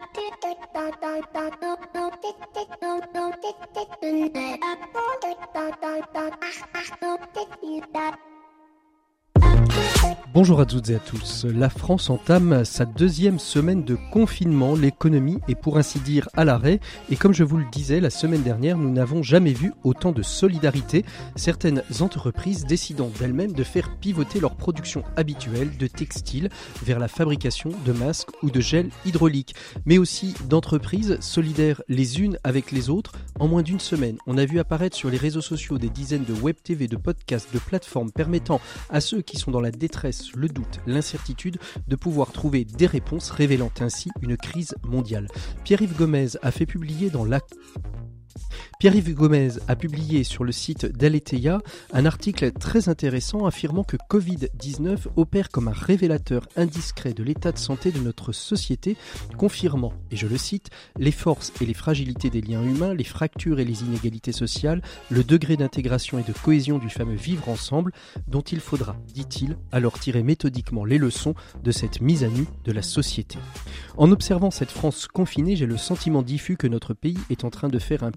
Ach, ach, ach, ach, ach, ach, ach, ach, ach, ach, ach, ach, ach, Bonjour à toutes et à tous. La France entame sa deuxième semaine de confinement. L'économie est pour ainsi dire à l'arrêt. Et comme je vous le disais la semaine dernière, nous n'avons jamais vu autant de solidarité. Certaines entreprises décidant d'elles-mêmes de faire pivoter leur production habituelle de textiles vers la fabrication de masques ou de gel hydraulique. Mais aussi d'entreprises solidaires les unes avec les autres en moins d'une semaine. On a vu apparaître sur les réseaux sociaux des dizaines de web TV, de podcasts, de plateformes permettant à ceux qui sont dans la détresse le doute, l'incertitude de pouvoir trouver des réponses révélant ainsi une crise mondiale. Pierre-Yves Gomez a fait publier dans la Pierre-Yves Gomez a publié sur le site d'Aletheia un article très intéressant affirmant que Covid-19 opère comme un révélateur indiscret de l'état de santé de notre société, confirmant, et je le cite, les forces et les fragilités des liens humains, les fractures et les inégalités sociales, le degré d'intégration et de cohésion du fameux vivre ensemble, dont il faudra, dit-il, alors tirer méthodiquement les leçons de cette mise à nu de la société. En observant cette France confinée, j'ai le sentiment diffus que notre pays est en train de faire un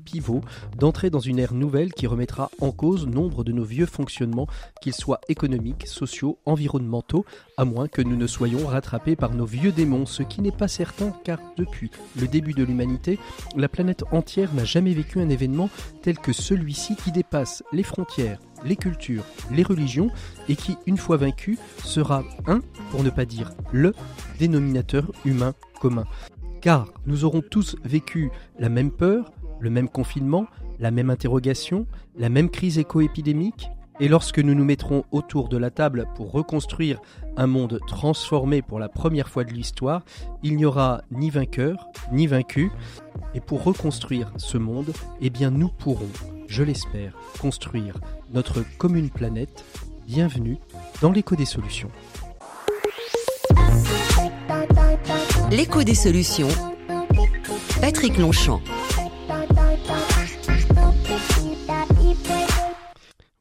d'entrer dans une ère nouvelle qui remettra en cause nombre de nos vieux fonctionnements, qu'ils soient économiques, sociaux, environnementaux, à moins que nous ne soyons rattrapés par nos vieux démons, ce qui n'est pas certain car depuis le début de l'humanité, la planète entière n'a jamais vécu un événement tel que celui-ci qui dépasse les frontières, les cultures, les religions et qui, une fois vaincu, sera un, pour ne pas dire le, dénominateur humain commun. Car nous aurons tous vécu la même peur, le même confinement, la même interrogation, la même crise éco-épidémique et lorsque nous nous mettrons autour de la table pour reconstruire un monde transformé pour la première fois de l'histoire, il n'y aura ni vainqueur, ni vaincu. Et pour reconstruire ce monde, eh bien nous pourrons, je l'espère, construire notre commune planète. Bienvenue dans l'écho des solutions. L'écho des solutions. Patrick Longchamp.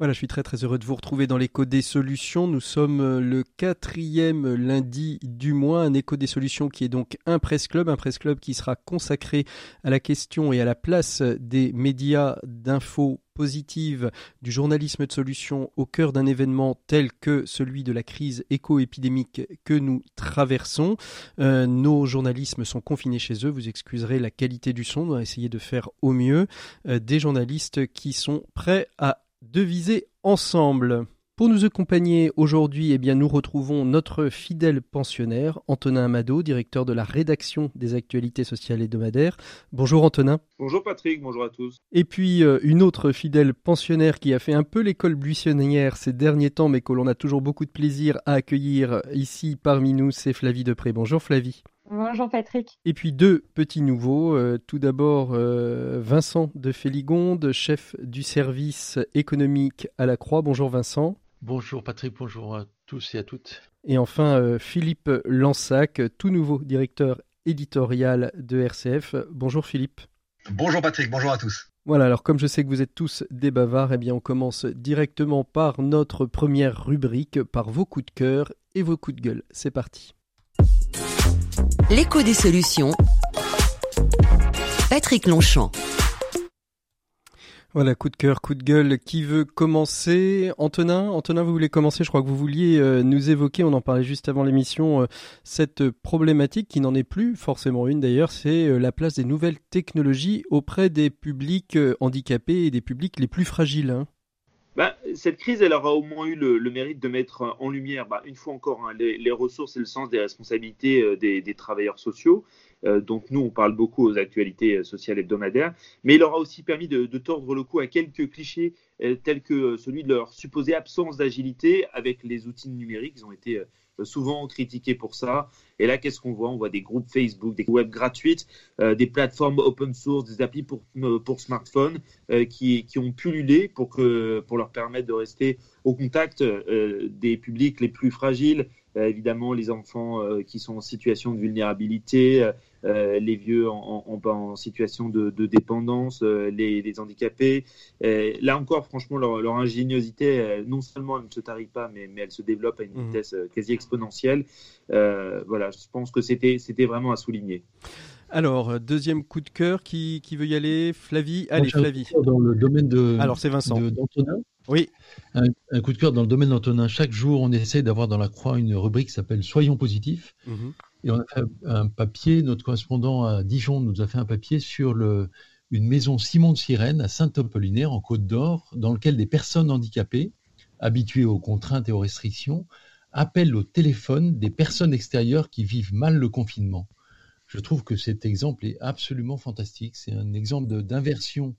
Voilà, je suis très très heureux de vous retrouver dans l'écho des solutions. Nous sommes euh, le quatrième lundi du mois, un écho des solutions qui est donc un presse club, un presse club qui sera consacré à la question et à la place des médias d'infos positives, du journalisme de solutions au cœur d'un événement tel que celui de la crise éco-épidémique que nous traversons. Euh, nos journalistes sont confinés chez eux, vous excuserez la qualité du son, on va essayer de faire au mieux. Euh, des journalistes qui sont prêts à deviser ensemble. Pour nous accompagner aujourd'hui, eh bien, nous retrouvons notre fidèle pensionnaire, Antonin Amado, directeur de la rédaction des actualités sociales hebdomadaires. Bonjour Antonin. Bonjour Patrick, bonjour à tous. Et puis euh, une autre fidèle pensionnaire qui a fait un peu l'école buissonnière ces derniers temps, mais que l'on a toujours beaucoup de plaisir à accueillir ici parmi nous, c'est Flavie Depré. Bonjour Flavie. Bonjour Patrick. Et puis deux petits nouveaux. Euh, tout d'abord euh, Vincent de Féligonde, chef du service économique à la Croix. Bonjour Vincent. Bonjour Patrick, bonjour à tous et à toutes. Et enfin euh, Philippe Lansac, tout nouveau directeur éditorial de RCF. Bonjour Philippe. Bonjour Patrick, bonjour à tous. Voilà, alors comme je sais que vous êtes tous des bavards, eh bien on commence directement par notre première rubrique, par vos coups de cœur et vos coups de gueule. C'est parti. L'écho des solutions. Patrick Longchamp. Voilà, coup de cœur, coup de gueule. Qui veut commencer? Antonin, Antonin, vous voulez commencer? Je crois que vous vouliez euh, nous évoquer, on en parlait juste avant l'émission, euh, cette problématique qui n'en est plus forcément une d'ailleurs, c'est euh, la place des nouvelles technologies auprès des publics handicapés et des publics les plus fragiles. Hein. Bah, cette crise, elle aura au moins eu le, mérite de mettre en lumière, bah, une fois encore, hein, les, ressources et le sens des responsabilités euh, des, travailleurs sociaux. Euh, donc nous, on parle beaucoup aux actualités euh, sociales hebdomadaires, mais il aura aussi permis de, tordre le cou à quelques clichés tels que celui de leur supposée absence d'agilité avec les outils numériques. Ils ont été souvent critiqués pour ça. Et là, qu'est-ce qu'on voit? On voit des groupes Facebook, des web gratuites, euh, des plateformes open source, des applis pour, euh, pour smartphones euh, qui, qui, ont pullulé pour, que, pour leur permettre de rester au contact des publics les plus fragiles, évidemment les enfants qui sont en situation de vulnérabilité, les vieux en, en, situation de, dépendance, les, handicapés. là encore, franchement, leur, ingéniosité, non seulement elle ne se tarit pas, mais, mais elle se développe à une mmh. vitesse quasi exponentielle. voilà, je pense que c'était vraiment à souligner. Alors, deuxième coup de cœur, qui, qui veut y aller? Flavie? Allez, Flavie. Dans le domaine de. Alors, c'est Vincent. D'Antonin. Oui. Un, coup de cœur dans le domaine d'Antonin. Chaque jour, on essaie d'avoir dans la croix une rubrique qui s'appelle Soyons positifs. Mhm. Et on a fait un papier, notre correspondant à Dijon nous a fait un papier sur une maison Simon de Sirène à Saint-Apollinaire, en Côte d'Or, dans lequel des personnes handicapées, habituées aux contraintes et aux restrictions, appellent au téléphone des personnes extérieures qui vivent mal le confinement. Je trouve que cet exemple est absolument fantastique. C'est un exemple d'inversion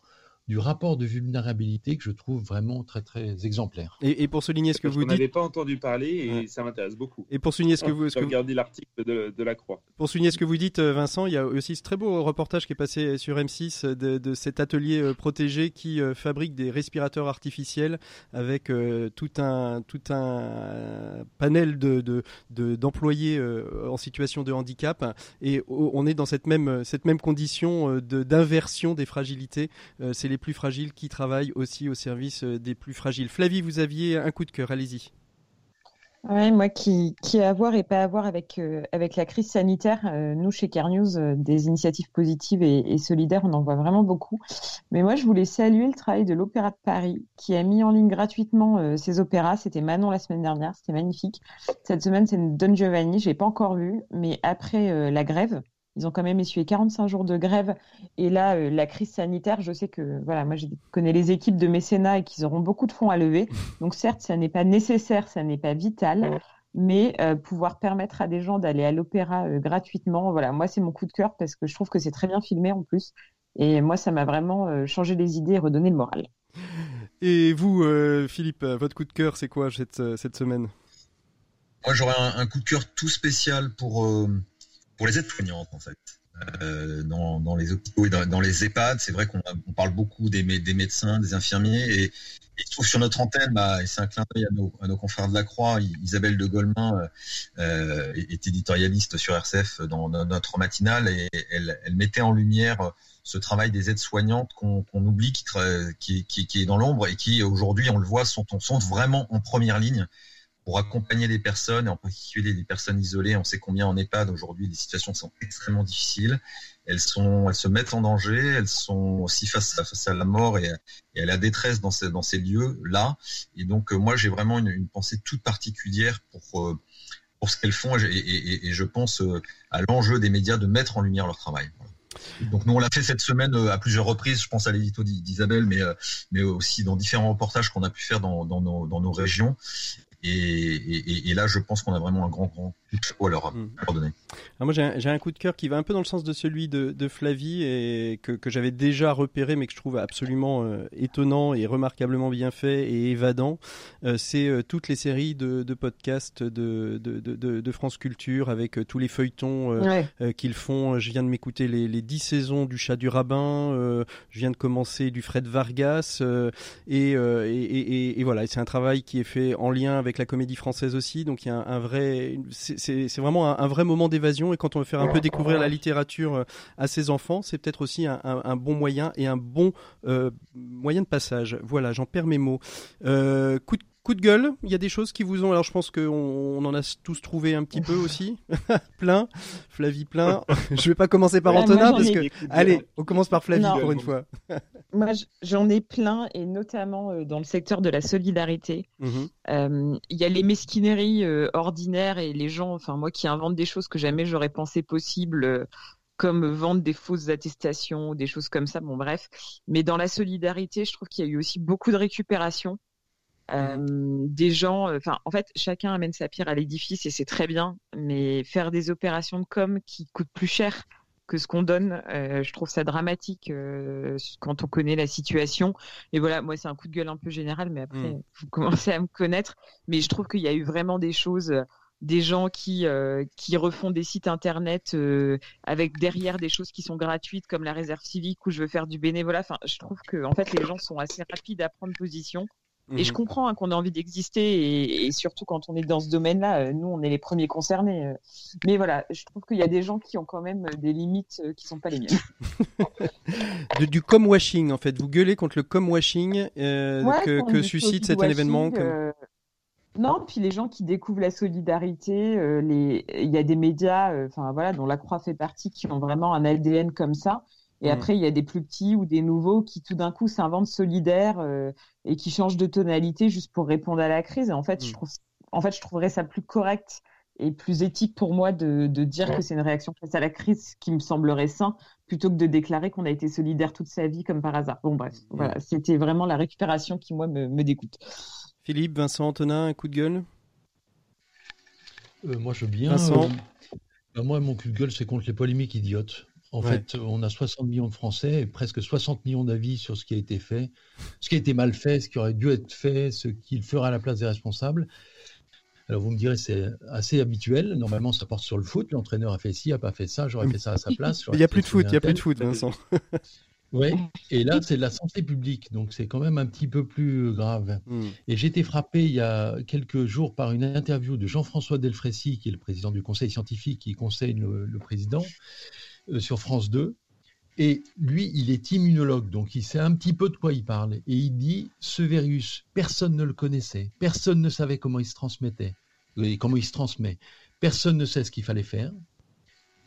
du rapport de vulnérabilité que je trouve vraiment très très exemplaire. Et, pour souligner ce que vous dites, n'avais pas entendu parler et ça m'intéresse beaucoup. Et pour souligner ce que vous, ce regardez l'article de, la Croix. Pour souligner ce que vous dites, euh, Vincent, il y a aussi ce très beau reportage qui est passé sur M6 de, cet atelier euh, protégé qui euh, fabrique des respirateurs artificiels avec tout un tout un panel de d'employés en situation de handicap et on est dans cette même cette même condition d'inversion des fragilités. C'est les plus fragiles qui travaillent aussi au service euh, des plus fragiles. Flavie, vous aviez un coup de cœur, allez-y. Ouais, moi qui, qui a à voir et pas à voir avec, euh, avec la crise sanitaire, euh, nous chez Care News, des initiatives positives et, solidaires, on en voit vraiment beaucoup. Mais moi, je voulais saluer le travail de l'Opéra de Paris qui a mis en ligne gratuitement ses opéras. C'était Manon la semaine dernière, c'était magnifique. Cette semaine, c'est Don Giovanni, j'ai pas encore vu, mais après la grève, ils ont quand même essuyé 45 jours de grève. Et là, euh, la crise sanitaire, je sais que, voilà, moi, je connais les équipes de mécénat et qu'ils auront beaucoup de fonds à lever. Donc, certes, ça n'est pas nécessaire, ça n'est pas vital, mais euh, pouvoir permettre à des gens d'aller à l'opéra euh, gratuitement, voilà, moi, c'est mon coup de cœur parce que je trouve que c'est très bien filmé en plus. Et moi, ça m'a vraiment changé les idées et redonné le moral. Et vous, Philippe, votre coup de cœur, c'est quoi cette, cette semaine? Moi, j'aurais un, coup de cœur tout spécial pour pour les aides-soignantes en fait. Euh, dans, les hôpitaux et dans, les EHPAD, c'est vrai qu'on parle beaucoup des, médecins, des infirmiers, et, il se trouve sur notre antenne, bah, et c'est un clin d'œil à nos, confrères de la Croix, Isabelle de Golemin euh, euh, est éditorialiste sur RCF dans, notre matinale, et elle, mettait en lumière ce travail des aides-soignantes qu'on oublie, qui, est dans l'ombre, et qui aujourd'hui, on le voit, sont vraiment en première ligne pour accompagner les personnes, et en particulier les personnes isolées. On sait combien en EHPAD aujourd'hui les situations sont extrêmement difficiles. Elles sont, elles se mettent en danger, elles sont aussi face à, la mort et, à la détresse dans ces, dans ces lieux-là. Et donc, euh, moi, j'ai vraiment une, pensée toute particulière pour, euh, pour ce qu'elles font et, je pense euh, à l'enjeu des médias de mettre en lumière leur travail. Donc nous on l'a fait cette semaine à plusieurs reprises, je pense à l'édito d'Isabelle, mais, aussi dans différents reportages qu'on a pu faire dans, nos, dans nos régions. Et, là, je pense qu'on a vraiment un grand, grand coup à leur, mm. donner. moi, j'ai un, coup de cœur qui va un peu dans le sens de celui de, Flavie et que, j'avais déjà repéré, mais que je trouve absolument euh, étonnant et remarquablement bien fait et évadant. Euh, c'est euh, toutes les séries de, podcasts de, de, France Culture avec tous les feuilletons qu'ils font. Je viens de m'écouter les, les 10 saisons du Chat du Rabbin. je viens de commencer du Fred Vargas. et, et, voilà, c'est un travail qui est fait en lien avec avec la comédie française aussi. Donc il y a un, vrai, c'est vraiment un, vrai moment d'évasion. Et quand on veut faire un peu découvrir la littérature euh, à ses enfants, c'est peut-être aussi un, bon moyen et un bon euh, moyen de passage. Voilà, j'en perds mes mots. Euh, coup de Coup de gueule, il y a des choses qui vous ont. Alors je pense qu'on on en a tous trouvé un petit peu aussi. plein. Flavie plein. je vais pas commencer par Antonin parce que. Allez, on commence par Flavie pour une fois. moi j'en ai plein et notamment euh, dans le secteur de la solidarité. Mhm. Euh, il y a les mesquineries euh, ordinaires et les gens, enfin moi qui inventent des choses que jamais j'aurais pensé possible comme vendre des fausses attestations, des choses comme ça, bon bref. Mais dans la solidarité, je trouve qu'il y a eu aussi beaucoup de récupération. Euh, des gens, euh, enfin, en fait, chacun amène sa pierre à l'édifice et c'est très bien, mais faire des opérations de com qui coûtent plus cher que ce qu'on donne, euh, je trouve ça dramatique quand on connaît la situation. Et voilà, moi, c'est un coup de gueule un peu général, mais après, mm. vous commencez à me connaître. Mais je trouve qu'il y a eu vraiment des choses des gens qui qui refont des sites internet avec derrière des choses qui sont gratuites comme la réserve civique où je veux faire du bénévolat. Enfin, je trouve que en fait les gens sont assez rapides à prendre position Et je mhm. comprends hein, qu'on a envie d'exister et, surtout quand on est dans ce domaine-là, euh, nous on est les premiers concernés. Euh. Mais voilà, je trouve qu'il y a des gens qui ont quand même des limites qui sont pas les miennes. du com washing en fait, vous gueulez contre le com washing que, suscite cet événement. Non, puis les gens qui découvrent la solidarité, euh, les... il y a des médias, euh, enfin voilà, dont la Croix fait partie, qui ont vraiment un ADN comme ça. Et mm. après, il y a des plus petits ou des nouveaux qui tout d'un coup s'inventent solidaires euh, et qui changent de tonalité juste pour répondre à la crise. Et en fait, je mm. trouve, en fait, je trouverais ça plus correct et plus éthique pour moi de, de dire que c'est une réaction face à la crise qui me semblerait sain plutôt que de déclarer qu'on a été solidaire toute sa vie comme par hasard. Bon bref, mm. voilà, c'était vraiment la récupération qui moi me, me dégoûte. Philippe, Vincent, Antonin, un coup de gueule? Euh, Moi, je veux bien. Vincent euh, bah, Moi, mon coup de gueule, c'est contre les polémiques idiotes. En fait, on a 60 millions de Français et presque 60 millions d'avis sur ce qui a été fait, ce qui a été mal fait, ce qui aurait dû être fait, ce qu'il fera à la place des responsables. Alors vous me direz, c'est assez habituel. Normalement, ça porte sur le foot. L'entraîneur a fait ci, a pas fait ça. J'aurais fait ça à sa place. Il n'y a plus de foot. Il n'y a plus de foot, Vincent. Oui, et là, c'est la santé publique, donc c'est quand même un petit peu plus grave. Hmm. Et j'ai été frappé il y a quelques jours par une interview de Jean-François Delfrécy, qui est le président du conseil scientifique qui conseille le, président, sur France 2. Et lui, il est immunologue, donc il sait un petit peu de quoi il parle. Et il dit, ce virus, personne ne le connaissait, personne ne savait comment il se transmettait, et comment il se transmet. Personne ne sait ce qu'il fallait faire.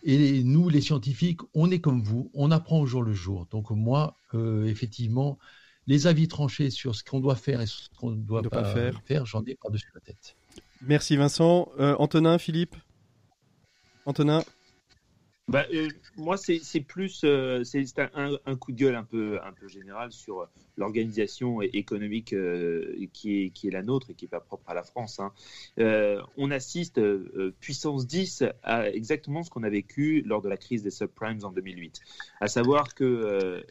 Et nous, les scientifiques, on est comme vous, on apprend au jour le jour. Donc moi, euh, effectivement, les avis tranchés sur ce qu'on doit faire et ce qu'on ne doit pas, faire, j'en ai par-dessus la tête. Merci Vincent. Euh, Antonin, Philippe? Antonin? Bah, euh, moi, c'est plus euh, c'est un, un, coup de gueule un peu, un peu général sur l'organisation économique euh, qui, est, qui est la nôtre et qui n'est pas propre à la France. Hein. on assiste, puissance 10, à exactement ce qu'on a vécu lors de la crise des subprimes en 2008. À savoir que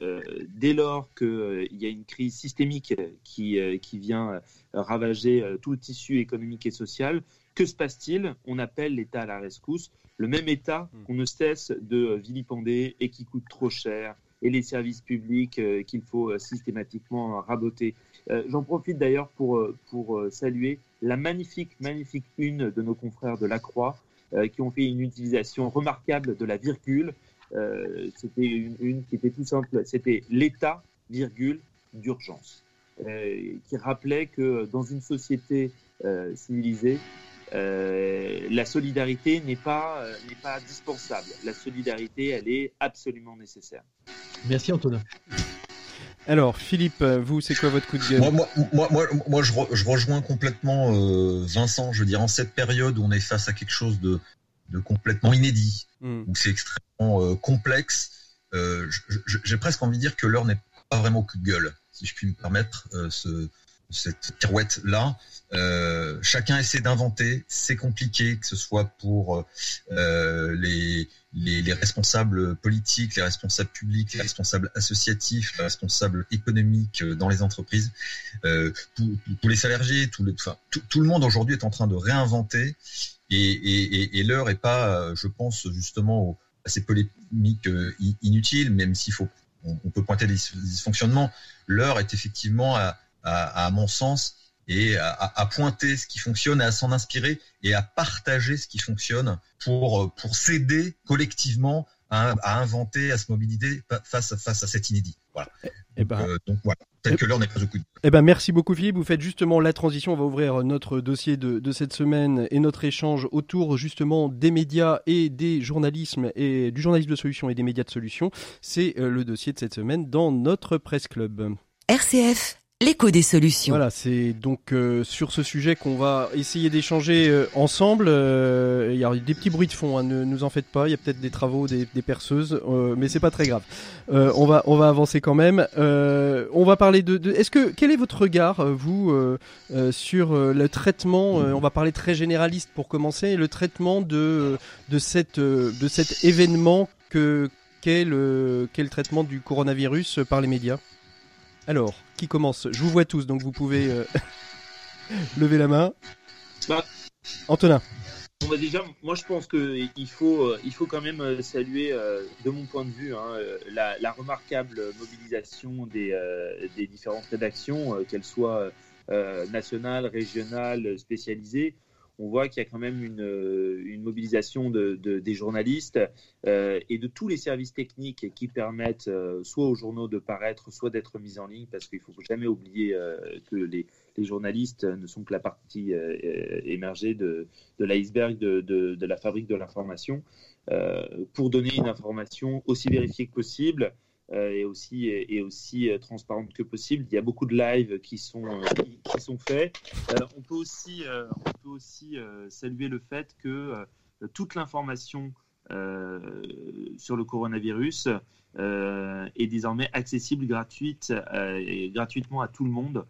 dès lors qu'il y a une crise systémique qui, qui vient ravager tout le tissu économique et social, que se passe-t-il? On appelle l'État à la rescousse, le même État hmm. qu'on ne cesse de vilipender et qui coûte trop cher, et les services publics euh, qu'il faut euh, systématiquement raboter. Euh, j'en profite d'ailleurs pour, pour saluer la magnifique, magnifique une de nos confrères de la Croix qui ont fait une utilisation remarquable de la virgule. c'était une, une, qui était tout simple, c'était l'état, virgule, d'urgence, qui rappelait que dans une société civilisée, euh, la solidarité n'est pas, euh, n'est pas indispensable. La solidarité, elle est absolument nécessaire. Merci Antonin. Alors, Philippe, vous, c'est quoi votre coup de gueule Moi, moi, moi, moi, je, je, rejoins complètement euh, Vincent. Je veux dire, en cette période où on est face à quelque chose de, de complètement inédit, hmm. où c'est extrêmement complexe, j'ai presque envie de dire que l'heure n'est pas vraiment au coup de gueule, si je puis me permettre ce, cette pirouette-là. Euh, chacun essaie d'inventer, c'est compliqué, que ce soit pour euh, les, les, responsables politiques, les responsables publics, les responsables associatifs, les responsables économiques euh, dans les entreprises, tous les salariés, tout le, monde aujourd'hui est en train de réinventer et, l'heure est pas, je pense justement à ces polémiques inutiles, même s'il faut, on, peut pointer des dysfonctionnements. L'heure est effectivement à, à, à mon sens, et à, pointer ce qui fonctionne, à s'en inspirer et à partager ce qui fonctionne pour, pour s'aider collectivement à, à, inventer, à se mobiliser face, face à cet inédit. Voilà. Et eh, eh ben, euh, donc, voilà. Peut-être que l'heure n'est pas au coup de... Eh ben, merci beaucoup Philippe. Vous faites justement la transition. On va ouvrir notre dossier de, de, cette semaine et notre échange autour justement des médias et des journalismes et du journalisme de solution et des médias de solution. C'est euh, le dossier de cette semaine dans notre presse club. RCF L'écho des solutions. Voilà, c'est donc euh, sur ce sujet qu'on va essayer d'échanger euh, ensemble. Euh, il y a des petits bruits de fond, hein, ne nous en faites pas. Il y a peut-être des travaux, des, perceuses, mais c'est pas très grave. on va on va avancer quand même. on va parler de. Est-ce que quel est votre regard, vous, sur le traitement On va parler très généraliste pour commencer. Le traitement de de cette de cet événement que qu'est le, traitement du coronavirus par les médias? Alors, qui commence? Je vous vois tous, donc vous pouvez euh, lever la main. Bah, Antonin. Bon, déjà, moi je pense qu'il faut, euh, il faut quand même euh, saluer, de mon point de vue, hein, la, remarquable mobilisation des, des différentes rédactions, qu'elles soient nationales, régionales, spécialisées, on voit qu'il y a quand même une, euh, mobilisation de, des journalistes euh, et de tous les services techniques qui permettent euh, soit aux journaux de paraître, soit d'être mis en ligne, parce qu'il ne faut jamais oublier que les, journalistes ne sont que la partie émergée de, l'iceberg de, la fabrique de l'information, pour donner une information aussi vérifiée que possible et aussi, et aussi euh, transparente que possible. Il y a beaucoup de lives qui sont, euh, qui, sont faits. on peut aussi, on peut aussi saluer le fait que toute l'information sur le coronavirus est désormais accessible gratuite, gratuitement à tout le monde.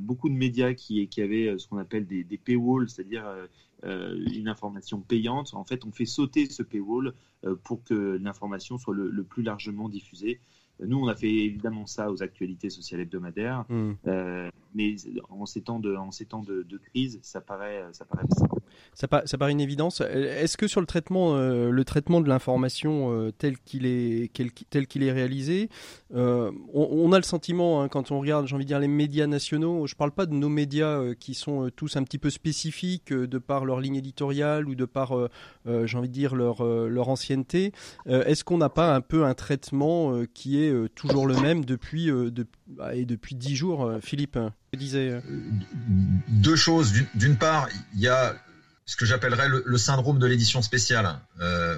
beaucoup de médias qui, avaient ce qu'on appelle des paywalls, c'est-à-dire une information payante. En fait, on fait sauter ce paywall pour que l'information soit le, plus largement diffusée. Nous, on a fait évidemment ça aux actualités sociales hebdomadaires, hmm. euh, mais en ces temps de, en ces temps de, crise, ça paraît, ça paraît ça, ça, paraît une évidence. Est-ce que sur le traitement, euh, le traitement de l'information euh, tel qu'il est, tel qu'il est réalisé, on, a le sentiment hein, quand on regarde, j'ai envie de dire les médias nationaux. Je ne parle pas de nos médias qui sont tous un petit peu spécifiques de par leur ligne éditoriale ou de par, j'ai envie de dire leur leur ancienneté. Est-ce qu'on n'a pas un peu un traitement qui est euh, toujours le même depuis, euh, bah, et depuis dix jours. Euh, Philippe, je disais. Deux choses. D'une part, il y a ce que j'appellerais le, syndrome de l'édition spéciale.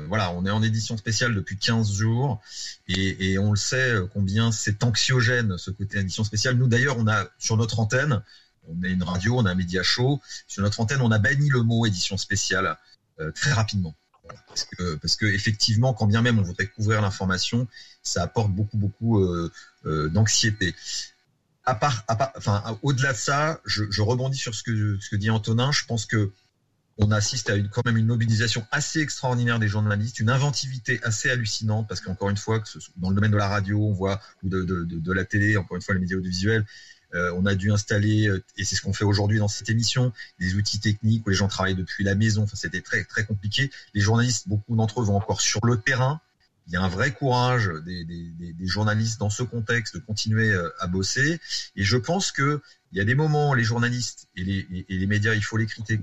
voilà, on est en édition spéciale depuis 15 jours et, on le sait combien c'est anxiogène ce côté édition spéciale. Nous d'ailleurs, on a sur notre antenne, on est une radio, on a un média show, sur notre antenne, on a banni le mot édition spéciale très rapidement. Parce que, parce que effectivement, quand bien même on voudrait couvrir l'information, ça apporte beaucoup, beaucoup euh, euh, d'anxiété. À part, enfin, au-delà de ça, je, rebondis sur ce que, ce dit Antonin. Je pense que on assiste à une, quand même une mobilisation assez extraordinaire des journalistes, une inventivité assez hallucinante, parce qu'encore une fois, que dans le domaine de la radio, on voit, ou de la télé, encore une fois, les médias audiovisuels, euh, on a dû installer, euh, et c'est ce qu'on fait aujourd'hui dans cette émission, des outils techniques où les gens travaillent depuis la maison. Enfin, c'était très très compliqué. Les journalistes, beaucoup d'entre eux vont encore sur le terrain. Il y a un vrai courage des, journalistes dans ce contexte de continuer euh, à bosser. Et je pense que il y a des moments, les journalistes et les, médias, il faut les critiquer,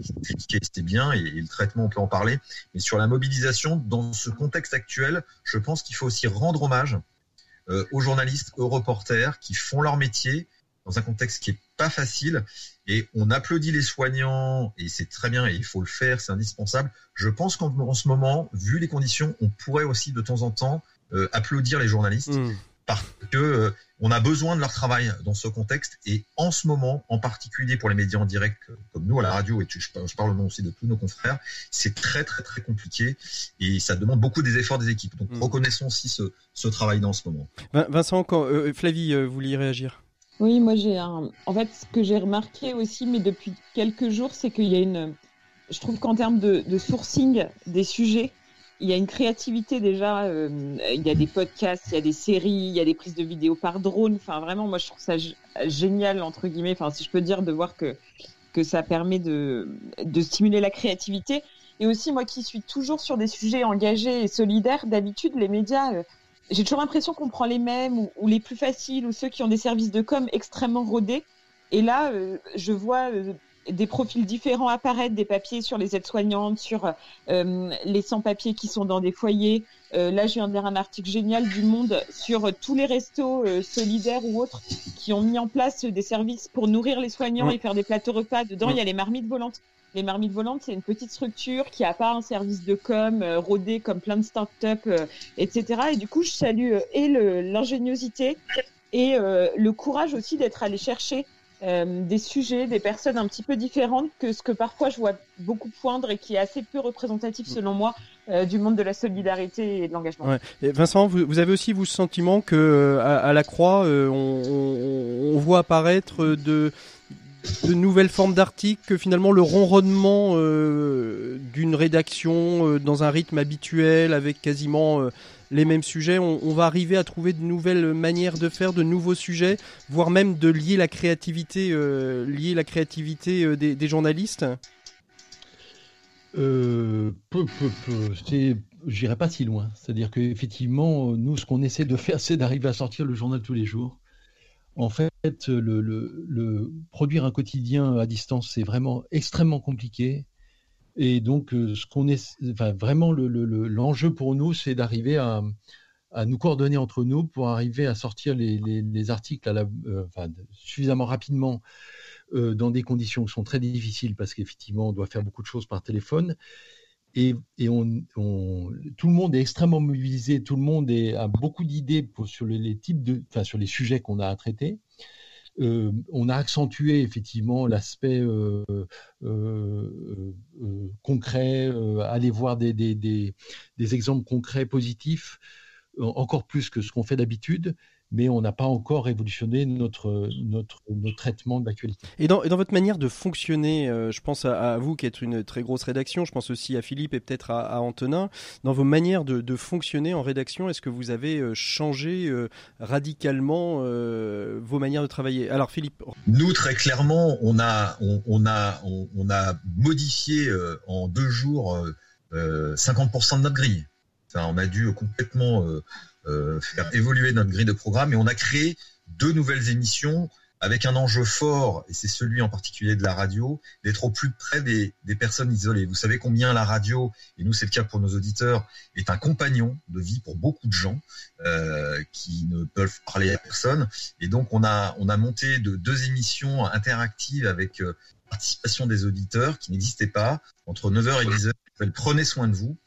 c'était bien, et, le traitement, on peut en parler. Mais sur la mobilisation, dans ce contexte actuel, je pense qu'il faut aussi rendre hommage aux journalistes, aux reporters qui font leur métier, dans un contexte qui est pas facile. Et on applaudit les soignants, et c'est très bien, et il faut le faire, c'est indispensable. Je pense qu'en ce moment, vu les conditions, on pourrait aussi de temps en temps euh, applaudir les journalistes. Hmm. Parce que euh, on a besoin de leur travail dans ce contexte et en ce moment, en particulier pour les médias en direct euh, comme nous à la radio et je, parle au nom aussi de tous nos confrères, c'est très très très compliqué et ça demande beaucoup des efforts des équipes. Donc hmm. reconnaissons aussi ce, ce travail dans ce moment. Vincent, quand, Flavie, vous vouliez réagir? Oui, moi j'ai un. En fait, ce que j'ai remarqué aussi, mais depuis quelques jours, c'est qu'il y a une. Je trouve qu'en termes de, sourcing des sujets, il y a une créativité déjà. Euh, il y a des podcasts, il y a des séries, il y a des prises de vidéos par drone. Enfin, vraiment, moi je trouve ça génial entre guillemets. Enfin, si je peux dire, de voir que que ça permet de de stimuler la créativité. Et aussi, moi qui suis toujours sur des sujets engagés et solidaires, d'habitude, les médias euh, j'ai toujours l'impression qu'on prend les mêmes ou, les plus faciles ou ceux qui ont des services de com extrêmement rodés. Et là, euh, je vois euh, des profils différents apparaître, des papiers sur les aides-soignantes, sur euh, les sans-papiers qui sont dans des foyers. là, je viens de lire un article génial du Monde sur tous les restos solidaires ou autres qui ont mis en place des services pour nourrir les soignants et faire des plateaux repas. Dedans, il y a les marmites volantes. Les marmites volantes, c'est une petite structure qui n'a pas un service de com euh, rodé comme plein de start-up, euh, etc. Et du coup, je salue euh, et l'ingéniosité et le courage aussi d'être allé chercher des sujets, des personnes un petit peu différentes que ce que parfois je vois beaucoup poindre et qui est assez peu représentatif selon moi du monde de la solidarité et de l'engagement. Ouais. Vincent, vous, avez aussi vous ce sentiment que à, la Croix, on, on, voit apparaître de de nouvelles formes d'articles, que finalement le ronronnement euh, d'une rédaction euh, dans un rythme habituel avec quasiment euh, les mêmes sujets, on, va arriver à trouver de nouvelles manières de faire, de nouveaux sujets, voire même de lier la créativité, lier la créativité des, journalistes? peu, peu, peu. J'irai pas si loin. C'est-à-dire qu'effectivement, nous, ce qu'on essaie de faire, c'est d'arriver à sortir le journal tous les jours. En fait, le, produire un quotidien à distance, c'est vraiment extrêmement compliqué. Et donc, ce qu'on est, vraiment l'enjeu pour nous, c'est d'arriver à, nous coordonner entre nous pour arriver à sortir les, articles à la, suffisamment rapidement dans des conditions qui sont très difficiles parce qu'effectivement, on doit faire beaucoup de choses par téléphone. Et, on, tout le monde est extrêmement mobilisé, tout le monde a beaucoup d'idées sur les, types de, enfin, sur les sujets qu'on a à traiter. Euh, on a accentué effectivement l'aspect euh, euh, concret, aller voir des, des, exemples concrets positifs, encore plus que ce qu'on fait d'habitude mais on n'a pas encore révolutionné notre, notre, notre traitement de l'actualité. Et dans, dans, votre manière de fonctionner, euh, je pense à, vous qui êtes une très grosse rédaction, je pense aussi à Philippe et peut-être à, Antonin, dans vos manières de, de fonctionner en rédaction, est-ce que vous avez euh, changé euh, radicalement vos manières de travailler? Alors Philippe Nous, très clairement, on a, on, a, on, a modifié en deux jours 50% de notre grille. Enfin, on a dû complètement euh, faire évoluer notre grille de programme et on a créé deux nouvelles émissions avec un enjeu fort, et c'est celui en particulier de la radio, d'être au plus près des, personnes isolées. Vous savez combien la radio, et nous c'est le cas pour nos auditeurs, est un compagnon de vie pour beaucoup de gens euh, qui ne peuvent parler à personne. Et donc on a, on a monté de deux émissions interactives avec euh, participation des auditeurs qui n'existaient pas entre 9h et 10h. Prenez soin de vous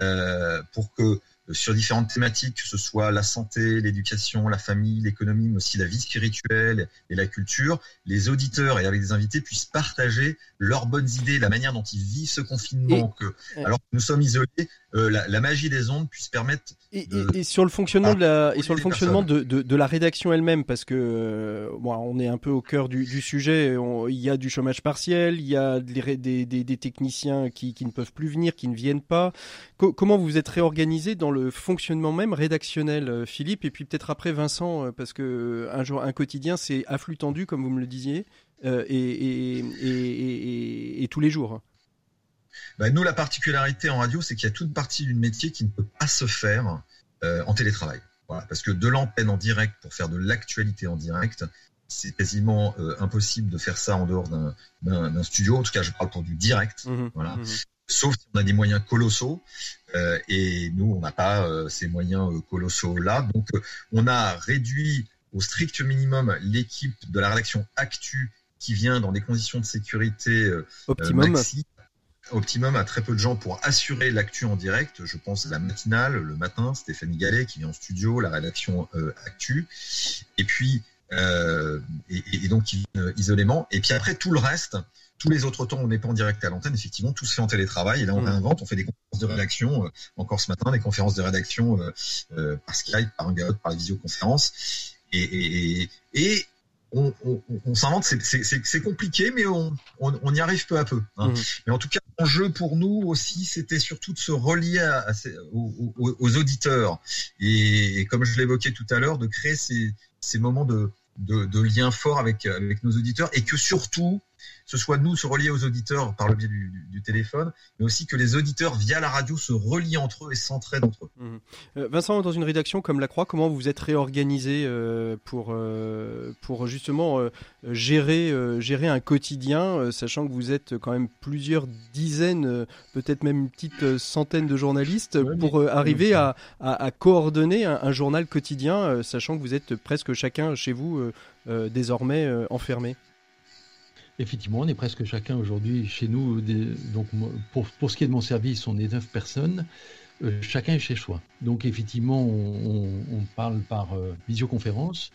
euh, pour que sur différentes thématiques, que ce soit la santé, l'éducation, la famille, l'économie, mais aussi la vie spirituelle et la culture, les auditeurs et avec des invités puissent partager leurs bonnes idées, la manière dont ils vivent ce confinement, que, alors que nous sommes isolés, euh, la, magie des ondes puisse permettre. Et, et, sur le fonctionnement de la et sur le fonctionnement de, de, de, la rédaction elle-même, parce que euh, bon, on est un peu au cœur du, du sujet. il y a du chômage partiel, il y a des, des, des, techniciens qui, qui, ne peuvent plus venir, qui ne viennent pas. comment vous vous êtes réorganisé dans le fonctionnement même rédactionnel, euh, Philippe, et puis peut-être après Vincent, parce que un jour un quotidien c'est à flux tendu, comme vous me le disiez, et, et, et tous les jours. Bah, nous, la particularité en radio, c'est qu'il y a toute partie du métier qui ne peut pas se faire euh, en télétravail. Voilà, parce que de l'antenne en direct pour faire de l'actualité en direct, c'est quasiment euh, impossible de faire ça en dehors d'un studio. En tout cas, je parle pour du direct. Mmh voilà. Mmh Sauf si on a des moyens colossaux. Euh, et nous, on n'a pas euh, ces moyens colossaux-là. Donc, on a réduit au strict minimum l'équipe de la rédaction Actu qui vient dans des conditions de sécurité optimum optimum à très peu de gens pour assurer l'actu en direct. Je pense à la matinale, le matin, Stéphanie Gallet qui vient en studio, la rédaction euh, actu. Et puis, euh, et, donc euh, isolément. Et puis après, tout le reste, tous les autres temps, on n'est pas en direct à l'antenne. Effectivement, tout se fait en télétravail. Et là, on mmh. réinvente, on fait des conférences de rédaction. encore ce matin, des conférences de rédaction par Skype, par Hangout, par visioconférence. Et, et, et, on, s'invente, c'est compliqué, mais on, y arrive peu à peu. Hein. Mmh. Mais en tout cas, l'enjeu pour nous aussi, c'était surtout de se relier aux, auditeurs. Et, comme je l'évoquais tout à l'heure, de créer ces, moments de, de, lien fort avec nos auditeurs et que surtout, ce soit nous se relier aux auditeurs par le biais du, téléphone, mais aussi que les auditeurs via la radio se relient entre eux et s'entraident entre eux. Mmh. Euh, Vincent, dans une rédaction comme La Croix, comment vous vous êtes réorganisé euh, pour, euh, pour justement gérer, gérer un quotidien, sachant que vous êtes quand même plusieurs dizaines, peut-être même une petite centaine de journalistes, pour arriver à, à, coordonner un, un, journal quotidien, sachant que vous êtes presque chacun chez vous désormais enfermé Effectivement, on est presque chacun aujourd'hui chez nous. donc, pour, pour, ce qui est de mon service, on est neuf personnes. Euh, chacun est chez soi. Donc, effectivement, on, parle par euh, visioconférence.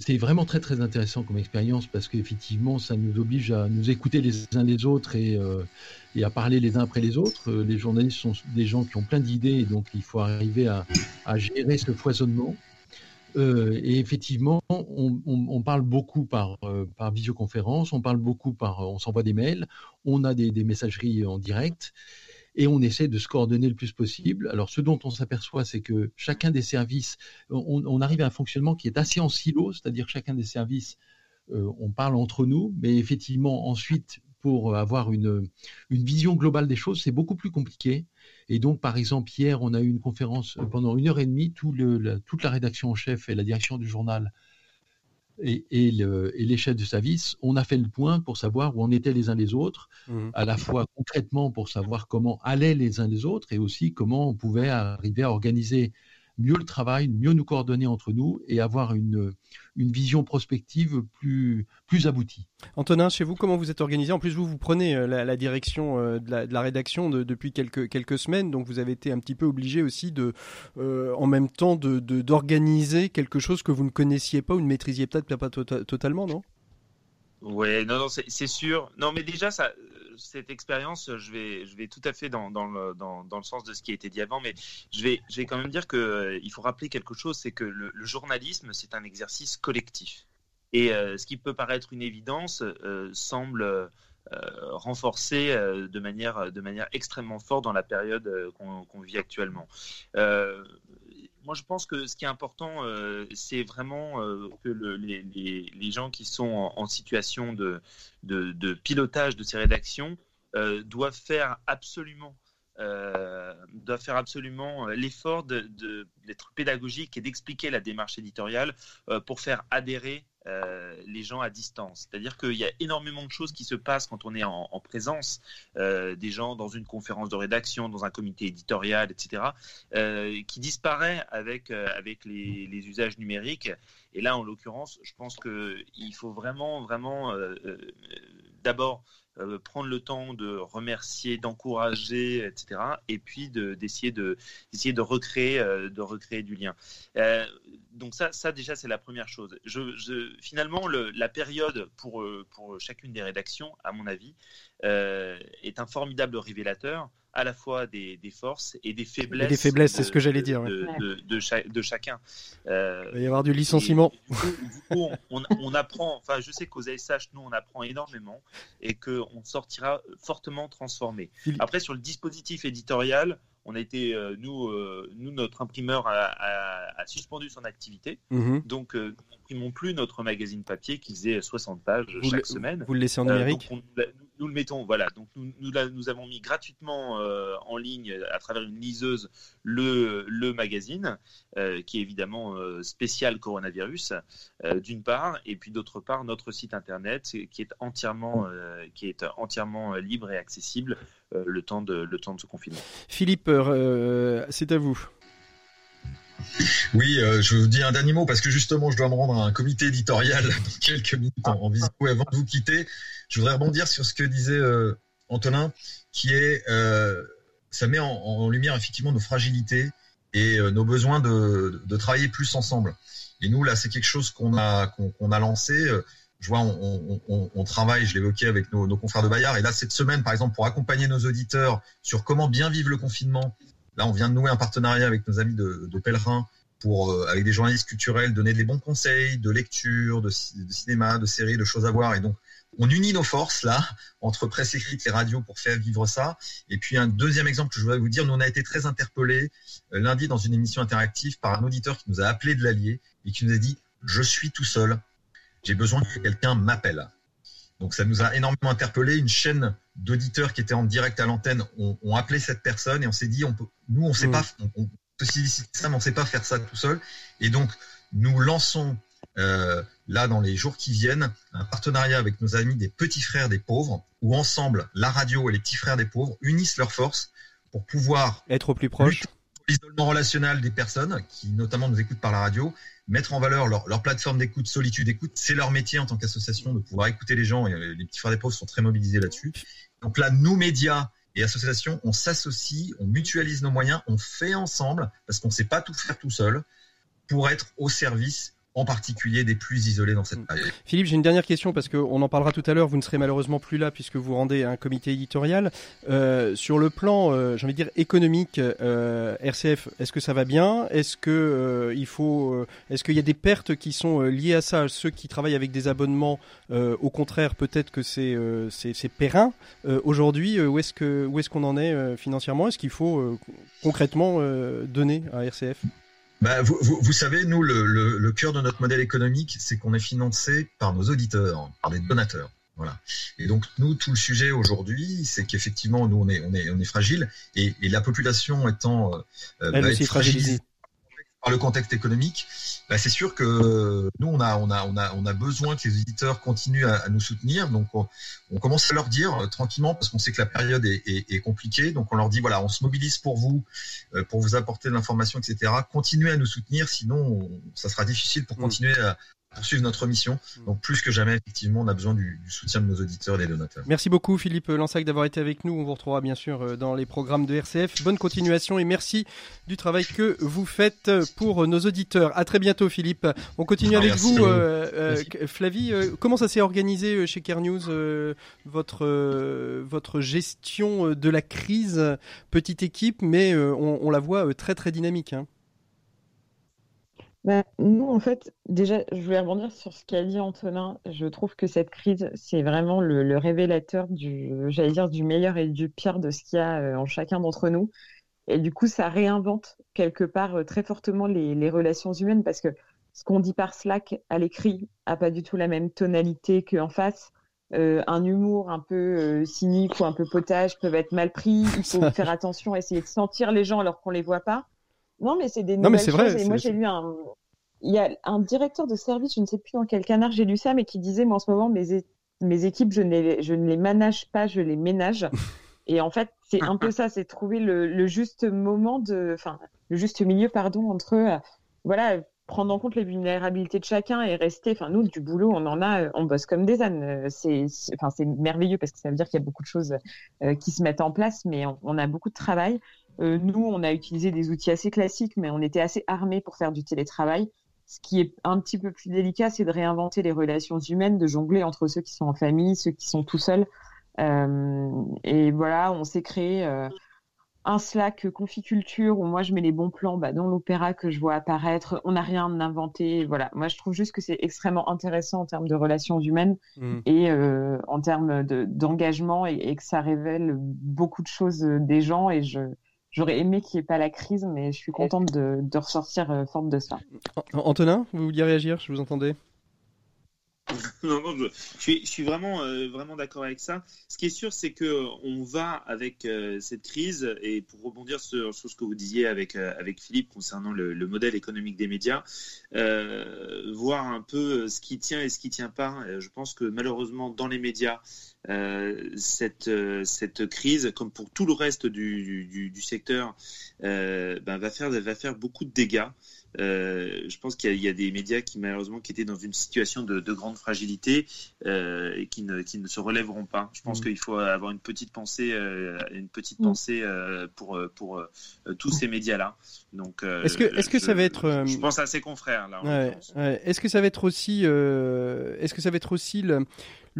C'est vraiment très très intéressant comme expérience parce qu'effectivement, ça nous oblige à nous écouter les uns les autres et, euh, et, à parler les uns après les autres. Les journalistes sont des gens qui ont plein d'idées, donc il faut arriver à, à gérer ce foisonnement. Euh, et effectivement, on, parle beaucoup par, euh, par visioconférence, on parle beaucoup par, on s'envoie des mails, on a des, messageries en direct et on essaie de se coordonner le plus possible. Alors, ce dont on s'aperçoit, c'est que chacun des services, on, arrive à un fonctionnement qui est assez en silo, c'est-à-dire chacun des services, euh, on parle entre nous, mais effectivement, ensuite, pour avoir une vision globale des choses, c'est beaucoup plus compliqué. Et donc, par exemple, hier, on a eu une conférence pendant une heure et demie, tout le, toute la rédaction en chef et la direction du journal et, et, le, et, les chefs de service, on a fait le point pour savoir où on était les uns les autres, mmh. à la fois concrètement pour savoir comment allaient les uns les autres et aussi comment on pouvait arriver à organiser mieux le travail, mieux nous coordonner entre nous et avoir une, une vision prospective plus, plus aboutie. Antonin, chez vous, comment vous êtes organisé? En plus, vous, vous prenez euh, la, direction euh, de la, de la rédaction depuis quelques, quelques semaines, donc vous avez été un petit peu obligé aussi de, euh, en même temps, d'organiser de, quelque chose que vous ne connaissiez pas ou ne maîtrisiez peut-être pas tota-, totalement, non? Ouais, non, non, c'est sûr. Non, mais déjà, ça, cette expérience, je vais, je vais tout à fait dans, le, sens de ce qui a été dit avant, mais je vais, quand même dire qu'il euh, il faut rappeler quelque chose, c'est que le, journalisme, c'est un exercice collectif. Et euh, ce qui peut paraître une évidence euh, semble manière, de manière extrêmement forte dans la période qu'on vit actuellement moi, je pense que ce qui est important, euh, c'est vraiment euh, que les, gens qui sont en, situation de, de, pilotage de ces rédactions euh, doivent faire absolument doivent faire absolument l'effort d'être pédagogique et d'expliquer la démarche éditoriale pour faire adhérer euh, les gens à distance. C'est-à-dire qu'il y a énormément de choses qui se passent quand on est en, présence euh, des gens dans une conférence de rédaction, dans un comité éditorial, etc., euh, qui disparaît avec, avec les, usages numériques. Et là, en l'occurrence, je pense qu'il faut vraiment, vraiment d'abord prendre le temps de remercier, d'encourager, etc. Et puis d'essayer de, de, recréer, de recréer du lien. Donc ça, ça déjà, c'est la première chose. Je, finalement, le, la période pour, pour chacune des rédactions, à mon avis, est un formidable révélateur à la fois des, forces et des faiblesses. des faiblesses, c'est ce que j'allais dire. De, de, chacun. Euh, Il va y avoir du licenciement. du coup, on, apprend, enfin, je sais qu'aux ASH, nous, on apprend énormément et qu'on sortira fortement transformé. Après, sur le dispositif éditorial, on a été, euh, nous, euh, nous, notre imprimeur a, suspendu son activité. Mhm. Donc, euh, nous n'imprimons plus notre magazine papier qui faisait 60 pages chaque semaine. Vous le laissez en numérique nous, le mettons, voilà. Donc, nous, nous, avons mis gratuitement en ligne, à travers une liseuse, le, le magazine, qui est évidemment spécial coronavirus, d'une part, et puis d'autre part, notre site internet qui est entièrement, qui est entièrement libre et accessible euh, le, temps de, le temps de ce confinement. Philippe, euh, c'est à vous. Oui, euh, je vous dis un dernier mot parce que justement, je dois me rendre à un comité éditorial dans quelques minutes en, visite. Avant de vous quitter, je voudrais rebondir sur ce que disait Antonin, qui est, ça met en, lumière effectivement nos fragilités et nos besoins de, de, travailler plus ensemble. Et nous, là, c'est quelque chose qu'on a, qu'on a lancé je vois, on, on, on travaille, je l'évoquais avec nos, nos, confrères de Bayard, et là cette semaine, par exemple, pour accompagner nos auditeurs sur comment bien vivre le confinement, là on vient de nouer un partenariat avec nos amis de, de Pèlerin pour, euh, avec des journalistes culturels, donner des bons conseils de lecture, de, cinéma, de séries, de choses à voir, et donc on unit nos forces là entre presse écrite et radio pour faire vivre ça. Et puis un deuxième exemple que je voudrais vous dire, nous on a été très interpellés euh, lundi dans une émission interactive par un auditeur qui nous a appelé de l'Allier et qui nous a dit je suis tout seul j'ai besoin que quelqu'un m'appelle. Donc ça nous a énormément interpellé. Une chaîne d'auditeurs qui étaient en direct à l'antenne ont, appelé cette personne et on s'est dit, on peut, nous on sait mm. pas, on, peut ça, mais on sait pas faire ça tout seul. Et donc nous lançons euh, là dans les jours qui viennent un partenariat avec nos amis des petits frères des pauvres, où ensemble la radio et les petits frères des pauvres unissent leurs forces pour pouvoir être au plus proche l'isolement relationnel des personnes qui notamment nous écoutent par la radio mettre en valeur leur, leur plateforme d'écoute, Solitude Écoute. C'est leur métier en tant qu'association de pouvoir écouter les gens et euh, les petits frères des pauvres sont très mobilisés là-dessus. Donc là, nous, médias et associations, on s'associe, on mutualise nos moyens, on fait ensemble parce qu'on ne sait pas tout faire tout seul pour être au service en particulier des plus isolés dans cette mm. période. Philippe, j'ai une dernière question parce qu'on en parlera tout à l'heure. Vous ne serez malheureusement plus là puisque vous rendez un comité éditorial. Euh, sur le plan, euh, j'ai envie de dire économique, euh, RCF, est-ce que ça va bien? Est-ce que euh, il faut, euh, est-ce qu'il y a des pertes qui sont liées à ça? Ceux qui travaillent avec des abonnements, au contraire, peut-être que c'est c'est périn. Aujourd'hui, où est-ce que où est-ce qu'on en est financièrement? Est-ce qu'il faut concrètement donner à RCF bah, vous, vous, vous, savez, nous, le, le, le, cœur de notre modèle économique, c'est qu'on est financé par nos auditeurs, par des donateurs. Voilà. Et donc nous, tout le sujet aujourd'hui, c'est qu'effectivement, nous, on est, on est, on est fragile, et, et la population étant euh, euh, Elle aussi fragilisée par le contexte économique, bah, c'est sûr que nous, on a, on, a, on, a, on a besoin que les éditeurs continuent à, nous soutenir. Donc, on, commence à leur dire euh, tranquillement, parce qu'on sait que la période est, est, compliquée. Donc, on leur dit, voilà, on se mobilise pour vous, euh, pour vous apporter de l'information, etc. Continuez à nous soutenir, sinon, ça sera difficile pour mm. continuer à, poursuivre notre mission. Mm. Donc plus que jamais, effectivement, on a besoin du, soutien de nos auditeurs et des donateurs. Merci beaucoup Philippe Lansac d'avoir été avec nous. On vous retrouvera bien sûr euh, dans les programmes de RCF. Bonne continuation et merci du travail que vous faites pour nos auditeurs. À très bientôt Philippe. On continue avec vous, euh, euh, Flavie. comment ça s'est organisé chez Care News, votre, votre gestion de la crise? Petite équipe, mais on, la voit très très dynamique. Hein. Bah, nous, en fait, déjà, je voulais rebondir sur ce qu'a dit Antonin. Je trouve que cette crise, c'est vraiment le, révélateur du, j'allais dire, du meilleur et du pire de ce qu'il y a euh, en chacun d'entre nous. Et du coup, ça réinvente quelque part euh, très fortement les, relations humaines parce que ce qu'on dit par Slack à l'écrit a pas du tout la même tonalité qu'en face. Euh, un humour un peu cynique ou un peu potage peuvent être mal pris. Il faut faire attention, essayer de sentir les gens alors qu'on les voit pas. Non, mais c'est des nouvelles non, mais c'est Vrai, et moi, j'ai lu un. Il y a un directeur de service, je ne sais plus dans quel canard j'ai lu ça, mais qui disait Moi, en ce moment, mes, mes équipes, je ne, les... je ne les manage pas, je les ménage. et en fait, c'est un peu ça, c'est trouver le, le, juste moment de. Enfin, le juste milieu, pardon, entre. Euh, voilà, prendre en compte les vulnérabilités de chacun et rester. Enfin, nous, du boulot, on en a, on bosse comme des ânes. Euh, c'est, enfin, c'est merveilleux parce que ça veut dire qu'il y a beaucoup de choses euh, qui se mettent en place, mais on a beaucoup de travail. Euh, nous, on a utilisé des outils assez classiques, mais on était assez armés pour faire du télétravail. Ce qui est un petit peu plus délicat, c'est de réinventer les relations humaines, de jongler entre ceux qui sont en famille, ceux qui sont tout seuls. Euh, et voilà, on s'est créé euh, un Slack conficulture où moi je mets les bons plans bah, dans l'opéra que je vois apparaître. On n'a rien inventé. Voilà, moi je trouve juste que c'est extrêmement intéressant en termes de relations humaines mmh. et en termes d'engagement et, et, que ça révèle beaucoup de choses des gens. Et je, J'aurais aimé qu'il n'y ait pas la crise, mais je suis contente de, de ressortir euh, forte de ça. Antonin, vous vouliez réagir? Je vous entendais. non, non, je, suis, je suis, vraiment, euh, vraiment d'accord avec ça. Ce qui est sûr, c'est que on va avec euh, cette crise et pour rebondir sur, ce que vous disiez avec avec Philippe concernant le, le, modèle économique des médias, voir un peu ce qui tient et ce qui tient pas. Je pense que malheureusement dans les médias, euh, cette, euh, cette crise, comme pour tout le reste du, du, secteur, euh, ben, va, faire, va faire beaucoup de dégâts. Euh, je pense qu'il y, y, a des médias qui malheureusement qui étaient dans une situation de, de grande fragilité euh, et qui ne, qui ne, se relèveront pas. Je pense mmh. qu'il faut avoir une petite pensée, euh, une petite mmh. pensée pour pour tous ces médias-là. Donc, est-ce que est-ce que ça va être Je pense à ses confrères là. Ouais, ouais. Est-ce que ça va être aussi est-ce que ça va être aussi le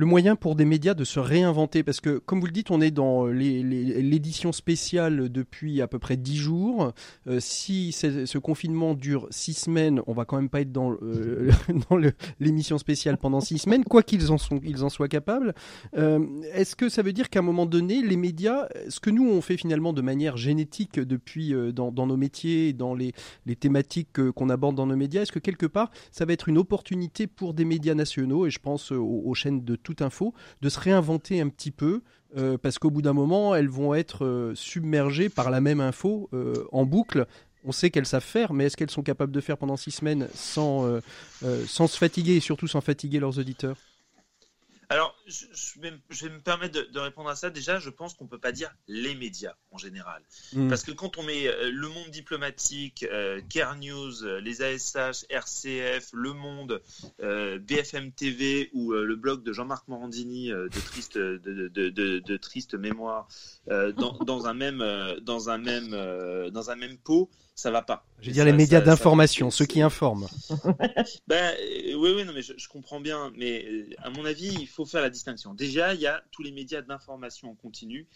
le moyen pour des médias de se réinventer Parce que, comme vous le dites, on est dans l'édition spéciale depuis à peu près dix jours. Euh, si ce confinement dure six semaines, on va quand même pas être dans, euh, l'émission spéciale pendant six semaines, quoi qu'ils en, soient capables. Euh, est-ce que ça veut dire qu'à un moment donné, les médias, ce que nous on fait finalement de manière génétique depuis dans, nos métiers, dans les, thématiques qu'on aborde dans nos médias, est-ce que quelque part, ça va être une opportunité pour des médias nationaux, et je pense aux, aux chaînes de info, de se réinventer un petit peu, euh, parce qu'au bout d'un moment, elles vont être euh, submergées par la même info euh, en boucle. On sait qu'elles savent faire, mais est-ce qu'elles sont capables de faire pendant six semaines sans se fatiguer et surtout sans fatiguer leurs auditeurs? Alors, je, vais, me permettre de, répondre à ça. Déjà, je pense qu'on ne peut pas dire les médias en général. Hmm. Parce que quand on met euh, le monde diplomatique, euh, Care News, euh, les ASH, RCF, Le Monde, BFM TV ou le blog de Jean-Marc Morandini de, triste, de, triste mémoire dans, dans, un même, dans, un même, dans un même pot, ça va pas. Je veux dire les médias d'information, ceux qui informent. ben, euh, oui, oui, non, mais je, comprends bien. Mais euh, à mon avis, il faut faire la distinction. Déjà, il y a tous les médias d'information en continu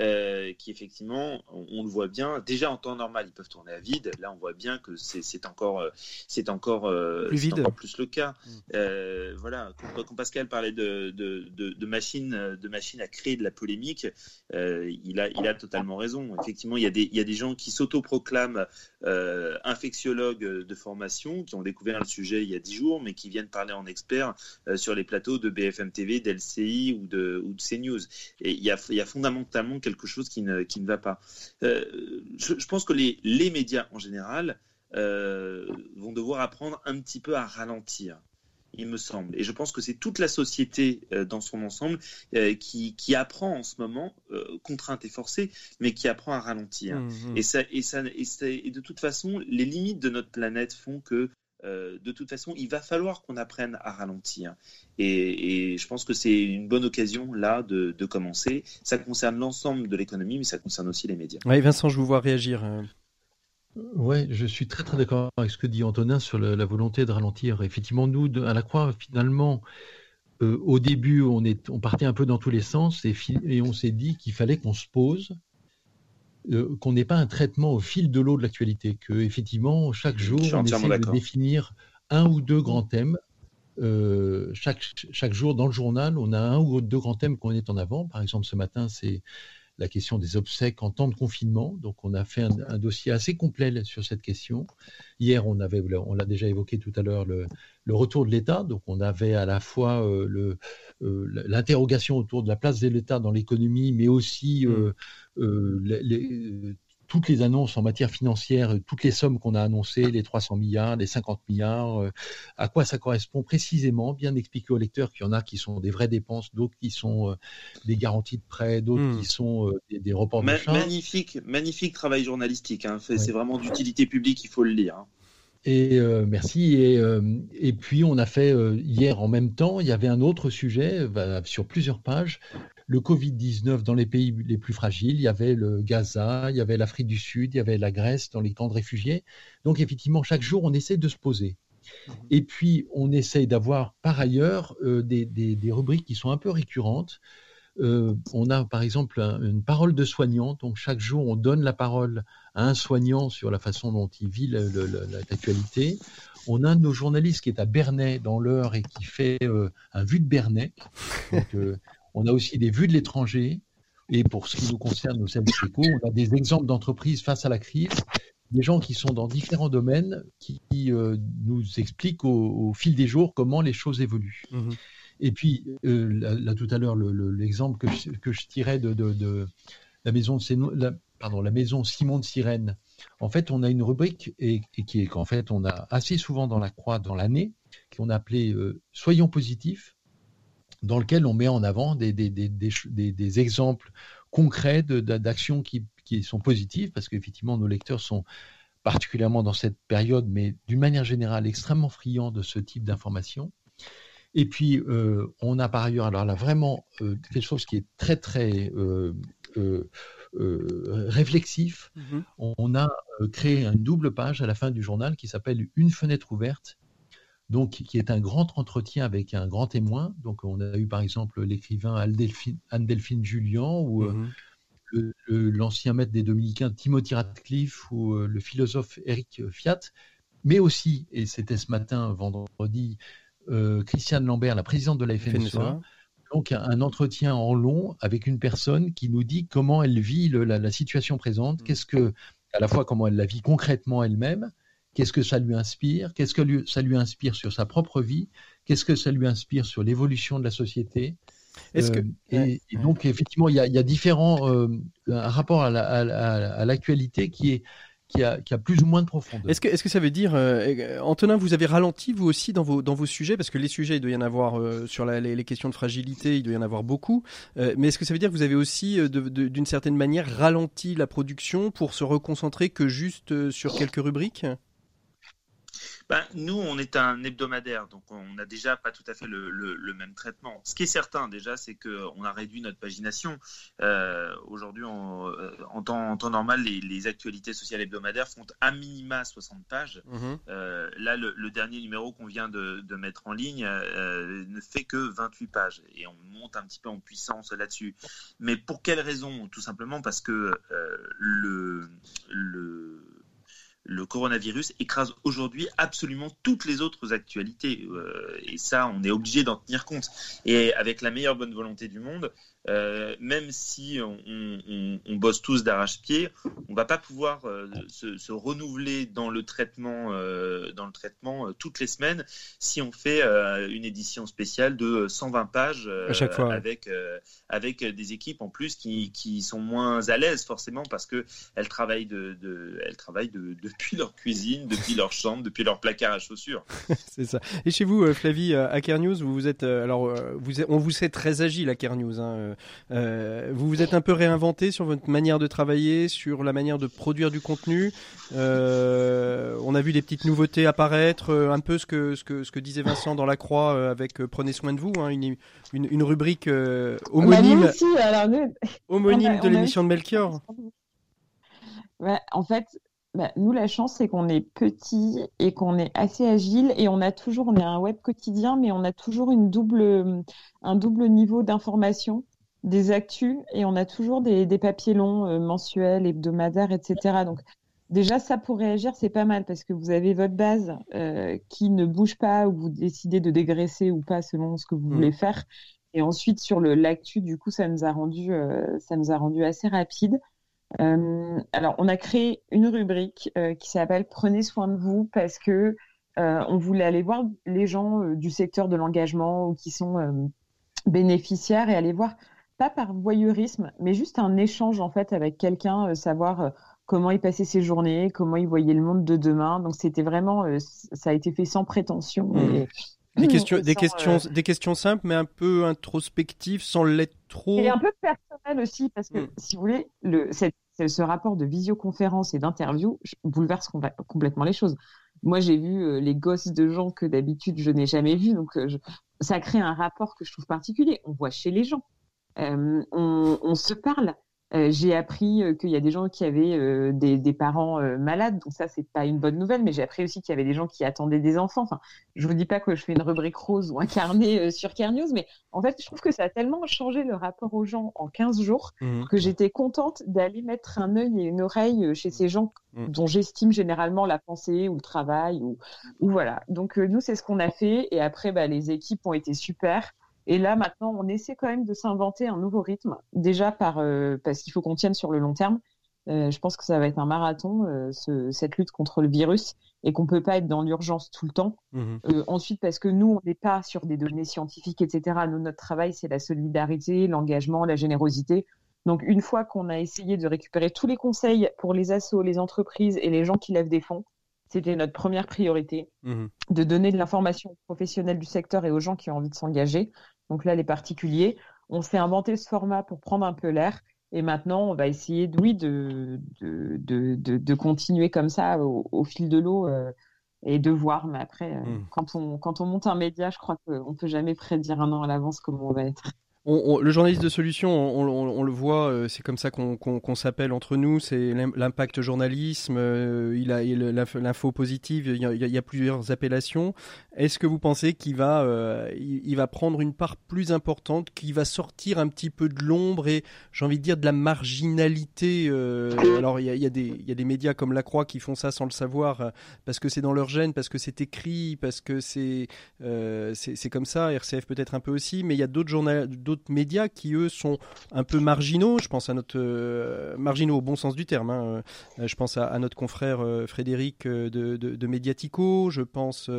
euh, qui, effectivement, on, le voit bien. Déjà en temps normal, ils peuvent tourner à vide. Là, on voit bien que c'est encore, c'est encore, plus vide. Encore plus le cas. Mm. voilà. Quand, Pascal parlait de, de, de, de machines, de machines à créer de la polémique, il a, il a totalement raison. Effectivement, il y a des, il y a des gens qui s'autoproclament euh, infectiologues de formation qui ont découvert le sujet il y a dix jours, mais qui viennent parler en expert euh, sur les plateaux de BFM TV, d'LCI ou de, CNews. Il y, a, fondamentalement quelque chose qui ne, va pas. Euh, je, pense que les médias en général vont devoir apprendre un petit peu à ralentir il me semble. Et je pense que c'est toute la société euh, dans son ensemble euh, qui, apprend en ce moment, euh, contrainte et forcée, mais qui apprend à ralentir. Mmh, mmh. Et, ça, et, ça, et, de toute façon, les limites de notre planète font que de toute façon, il va falloir qu'on apprenne à ralentir. Et, je pense que c'est une bonne occasion là de, de commencer. Ça concerne l'ensemble de l'économie, mais ça concerne aussi les médias. Oui, Vincent, je vous vois réagir. Oui, je suis très très d'accord avec ce que dit Antonin sur la, volonté de ralentir. Effectivement, nous, à la Croix, finalement, euh, au début, on, est, on partait un peu dans tous les sens et, on s'est dit qu'il fallait qu'on se pose, euh, qu'on n'ait pas un traitement au fil de l'eau de l'actualité, que effectivement, chaque jour, on essaie de définir un ou deux grands thèmes. Euh, chaque, chaque jour dans le journal, on a un ou deux grands thèmes qu'on est en avant. Par exemple, ce matin, c'est la question des obsèques en temps de confinement. Donc, on a fait un, dossier assez complet sur cette question. Hier, on avait, on l'a déjà évoqué tout à l'heure, le, retour de l'État. Donc, on avait à la fois euh, euh, l'interrogation autour de la place de l'État dans l'économie, mais aussi mmh. euh, les, toutes les annonces en matière financière, toutes les sommes qu'on a annoncées, les 300 milliards, les 50 milliards, euh, à quoi ça correspond précisément, bien expliquer aux lecteurs qu'il y en a qui sont des vraies dépenses, d'autres qui sont euh, des garanties de prêt, d'autres hmm. qui sont euh, des, reports de charges. Magnifique, magnifique travail journalistique. Hein. C'est vraiment d'utilité publique, il faut le lire. Hein. Et merci. Et, et, puis on a fait hier en même temps, il y avait un autre sujet bah, sur plusieurs pages le Covid-19 dans les pays les plus fragiles. Il y avait le Gaza, il y avait l'Afrique du Sud, il y avait la Grèce dans les camps de réfugiés. Donc effectivement, chaque jour, on essaie de se poser. Mhm. Et puis, on essaye d'avoir par ailleurs euh, des, rubriques qui sont un peu récurrentes. Euh, on a par exemple une parole de soignant, donc chaque jour on donne la parole à un soignant sur la façon dont il vit l'actualité. On a un de nos journalistes qui est à Bernay dans l'heure et qui fait euh, un vue de Bernay. Donc, on a aussi des vues de l'étranger. Et pour ce qui nous concerne, services éco, on a des exemples d'entreprises face à la crise, des gens qui sont dans différents domaines, qui, euh, nous expliquent au, fil des jours comment les choses évoluent. Mmh et puis, euh, là, tout à l'heure, l'exemple que, je, que je tirais de, la maison de la, pardon, la maison Simon de Sirène. En fait, on a une rubrique et, qui est qu'en fait, on a assez souvent dans la croix dans l'année, qu'on a appelé euh, Soyons positifs dans lequel on met en avant des, des, exemples concrets d'actions qui, sont positives, parce qu'effectivement, nos lecteurs sont particulièrement dans cette période, mais d'une manière générale, extrêmement friands de ce type d'informations. Et puis, euh, on a par ailleurs, alors là, vraiment euh, quelque chose qui est très, très euh, réflexif. Mm-hmm. On a créé une double page à la fin du journal qui s'appelle Une fenêtre ouverte, donc qui est un grand entretien avec un grand témoin. Donc on a eu par exemple l'écrivain Anne-Delphine Julien ou euh, mhm. l'ancien maître des dominicains Timothy Radcliffe ou euh, le philosophe Eric Fiat, mais aussi, et c'était ce matin, vendredi, euh, Christiane Lambert, la présidente de la FNSEA, donc un, entretien en long avec une personne qui nous dit comment elle vit la, situation présente, mhm. qu'est-ce que, à la fois comment elle la vit concrètement elle-même, Qu'est-ce que ça lui inspire? Qu'est-ce que ça lui inspire sur sa propre vie? Qu'est-ce que ça lui inspire sur l'évolution de la société? Est-ce que... Euh, et, donc, effectivement, il y a, différents. Euh, un rapport à l'actualité qui est. Qui a, qui a, plus ou moins de profondeur. Est-ce que, est que ça veut dire, euh, Antonin, vous avez ralenti vous aussi dans vos, dans vos sujets, parce que les sujets, il doit y en avoir sur les, les, questions de fragilité, il doit y en avoir beaucoup, mais est-ce que ça veut dire que vous avez aussi, d'une certaine manière, ralenti la production pour se reconcentrer que juste sur quelques rubriques? Ben, nous, on est un hebdomadaire, donc on n'a déjà pas tout à fait le, même traitement. Ce qui est certain déjà, c'est qu'on a réduit notre pagination. Euh, aujourd'hui, euh, en, temps, normal, les, actualités sociales hebdomadaires font à minima 60 pages. Mhm. Euh, là, le, dernier numéro qu'on vient de, mettre en ligne ne fait que 28 pages et on monte un petit peu en puissance là-dessus. Mais pour quelle raison? Tout simplement parce que le, le le coronavirus écrase aujourd'hui absolument toutes les autres actualités. Euh, et ça, on est obligé d'en tenir compte. Et avec la meilleure bonne volonté du monde, euh, même si on, bosse tous d'arrache-pied, on va pas pouvoir euh, se, renouveler dans le traitement, euh, dans le traitement toutes les semaines si on fait une édition spéciale de 120 pages avec avec des équipes en plus qui, qui, sont moins à l'aise forcément parce que elles travaillent de, elles travaillent de, depuis leur cuisine, depuis leur chambre, depuis leur placard à chaussures. c'est ça. Et chez vous, Flavie, à News, vous, vous êtes alors vous, on vous sait très agile à News. Hein, vous vous êtes un peu réinventé sur votre manière de travailler, sur la manière de produire du contenu. on a vu des petites nouveautés apparaître, un peu ce que ce que ce que disait Vincent dans la Croix avec Prenez soin de vous, hein, une, une, rubrique homonyme, homonyme de l'émission de Melchior. En fait, bah, nous, la chance, c'est qu'on est petit et qu'on est assez agile et on a toujours, on est un web quotidien, mais on a toujours une double, un double niveau d'information, des actus et on a toujours des, papiers longs, euh, mensuels, hebdomadaires, etc. Donc, déjà, ça pour réagir, c'est pas mal parce que vous avez votre base euh, qui ne bouge pas ou vous décidez de dégraisser ou pas selon ce que vous mmh. voulez faire. Et ensuite, sur l'actu, du coup, ça nous a rendu, euh, ça nous a rendu assez rapide. Alors, on a créé une rubrique qui s'appelle Prenez soin de vous parce que on voulait aller voir les gens du secteur de l'engagement ou qui sont bénéficiaires et aller voir pas par voyeurisme, mais juste un échange en fait avec quelqu'un, savoir comment il passait ses journées, comment il voyait le monde de demain. Donc c'était vraiment, ça a été fait sans prétention. Mmh. des questions, des questions, des questions simples, mais un peu introspectives, sans l'être trop. Et un peu personnel aussi, parce que mmh. si vous voulez, le, cette ce rapport de visioconférence et d'interview bouleverse complètement les choses. Moi, j'ai vu euh, les gosses de gens que d'habitude je n'ai jamais vus, donc euh, ça crée un rapport que je trouve particulier. On voit chez les gens, euh, on, se parle, euh, j'ai appris euh, qu'il y a des gens qui avaient des, parents malades, donc ça c'est pas une bonne nouvelle. Mais j'ai appris aussi qu'il y avait des gens qui attendaient des enfants. Enfin, je vous dis pas que je fais une rubrique rose ou un carnet sur News, mais en fait, je trouve que ça a tellement changé le rapport aux gens en 15 jours mmh. que j'étais contente d'aller mettre un œil et une oreille chez ces gens mmh. dont j'estime généralement la pensée ou le travail ou, ou voilà. Donc nous c'est ce qu'on a fait et après bah, les équipes ont été super. Et là, maintenant, on essaie quand même de s'inventer un nouveau rythme, déjà par, euh, parce qu'il faut qu'on tienne sur le long terme. Euh, je pense que ça va être un marathon, euh, ce, cette lutte contre le virus, et qu'on peut pas être dans l'urgence tout le temps. Mmh ensuite, parce que nous, on n'est pas sur des données scientifiques, etc. Nous, notre travail, c'est la solidarité, l'engagement, la générosité. Donc, une fois qu'on a essayé de récupérer tous les conseils pour les assos, les entreprises et les gens qui lèvent des fonds, c'était notre première priorité, mmh de donner de l'information aux professionnels du secteur et aux gens qui ont envie de s'engager donc là les particuliers. On s'est inventé ce format pour prendre un peu l'air. Et maintenant, on va essayer, oui, de, de, de, continuer comme ça au, fil de l'eau euh, et de voir. Mais après, euh, mmh. quand, on, quand on monte un média, je crois qu'on ne peut jamais prédire un an à l'avance comment on va être le journaliste de solution, on, le voit, euh, c'est comme ça qu'on s'appelle entre nous, c'est l'impact journalisme, euh, il a l'info positive, il y, a, plusieurs appellations. Est-ce que vous pensez qu'il va, euh, va prendre une part plus importante, qu'il va sortir un petit peu de l'ombre et j'ai envie de dire de la marginalité Alors il y a, des, il y a des médias comme La Croix qui font ça sans le savoir parce que c'est dans leur gène, parce que c'est écrit, parce que c'est comme ça. RCF peut-être un peu aussi, mais il y a d'autres journalistes d'autres médias qui eux sont un peu marginaux. Je pense à notre euh, marginaux au bon sens du terme. Hein. Euh, je pense à, notre confrère euh, Frédéric de, de, Mediatico. Je pense,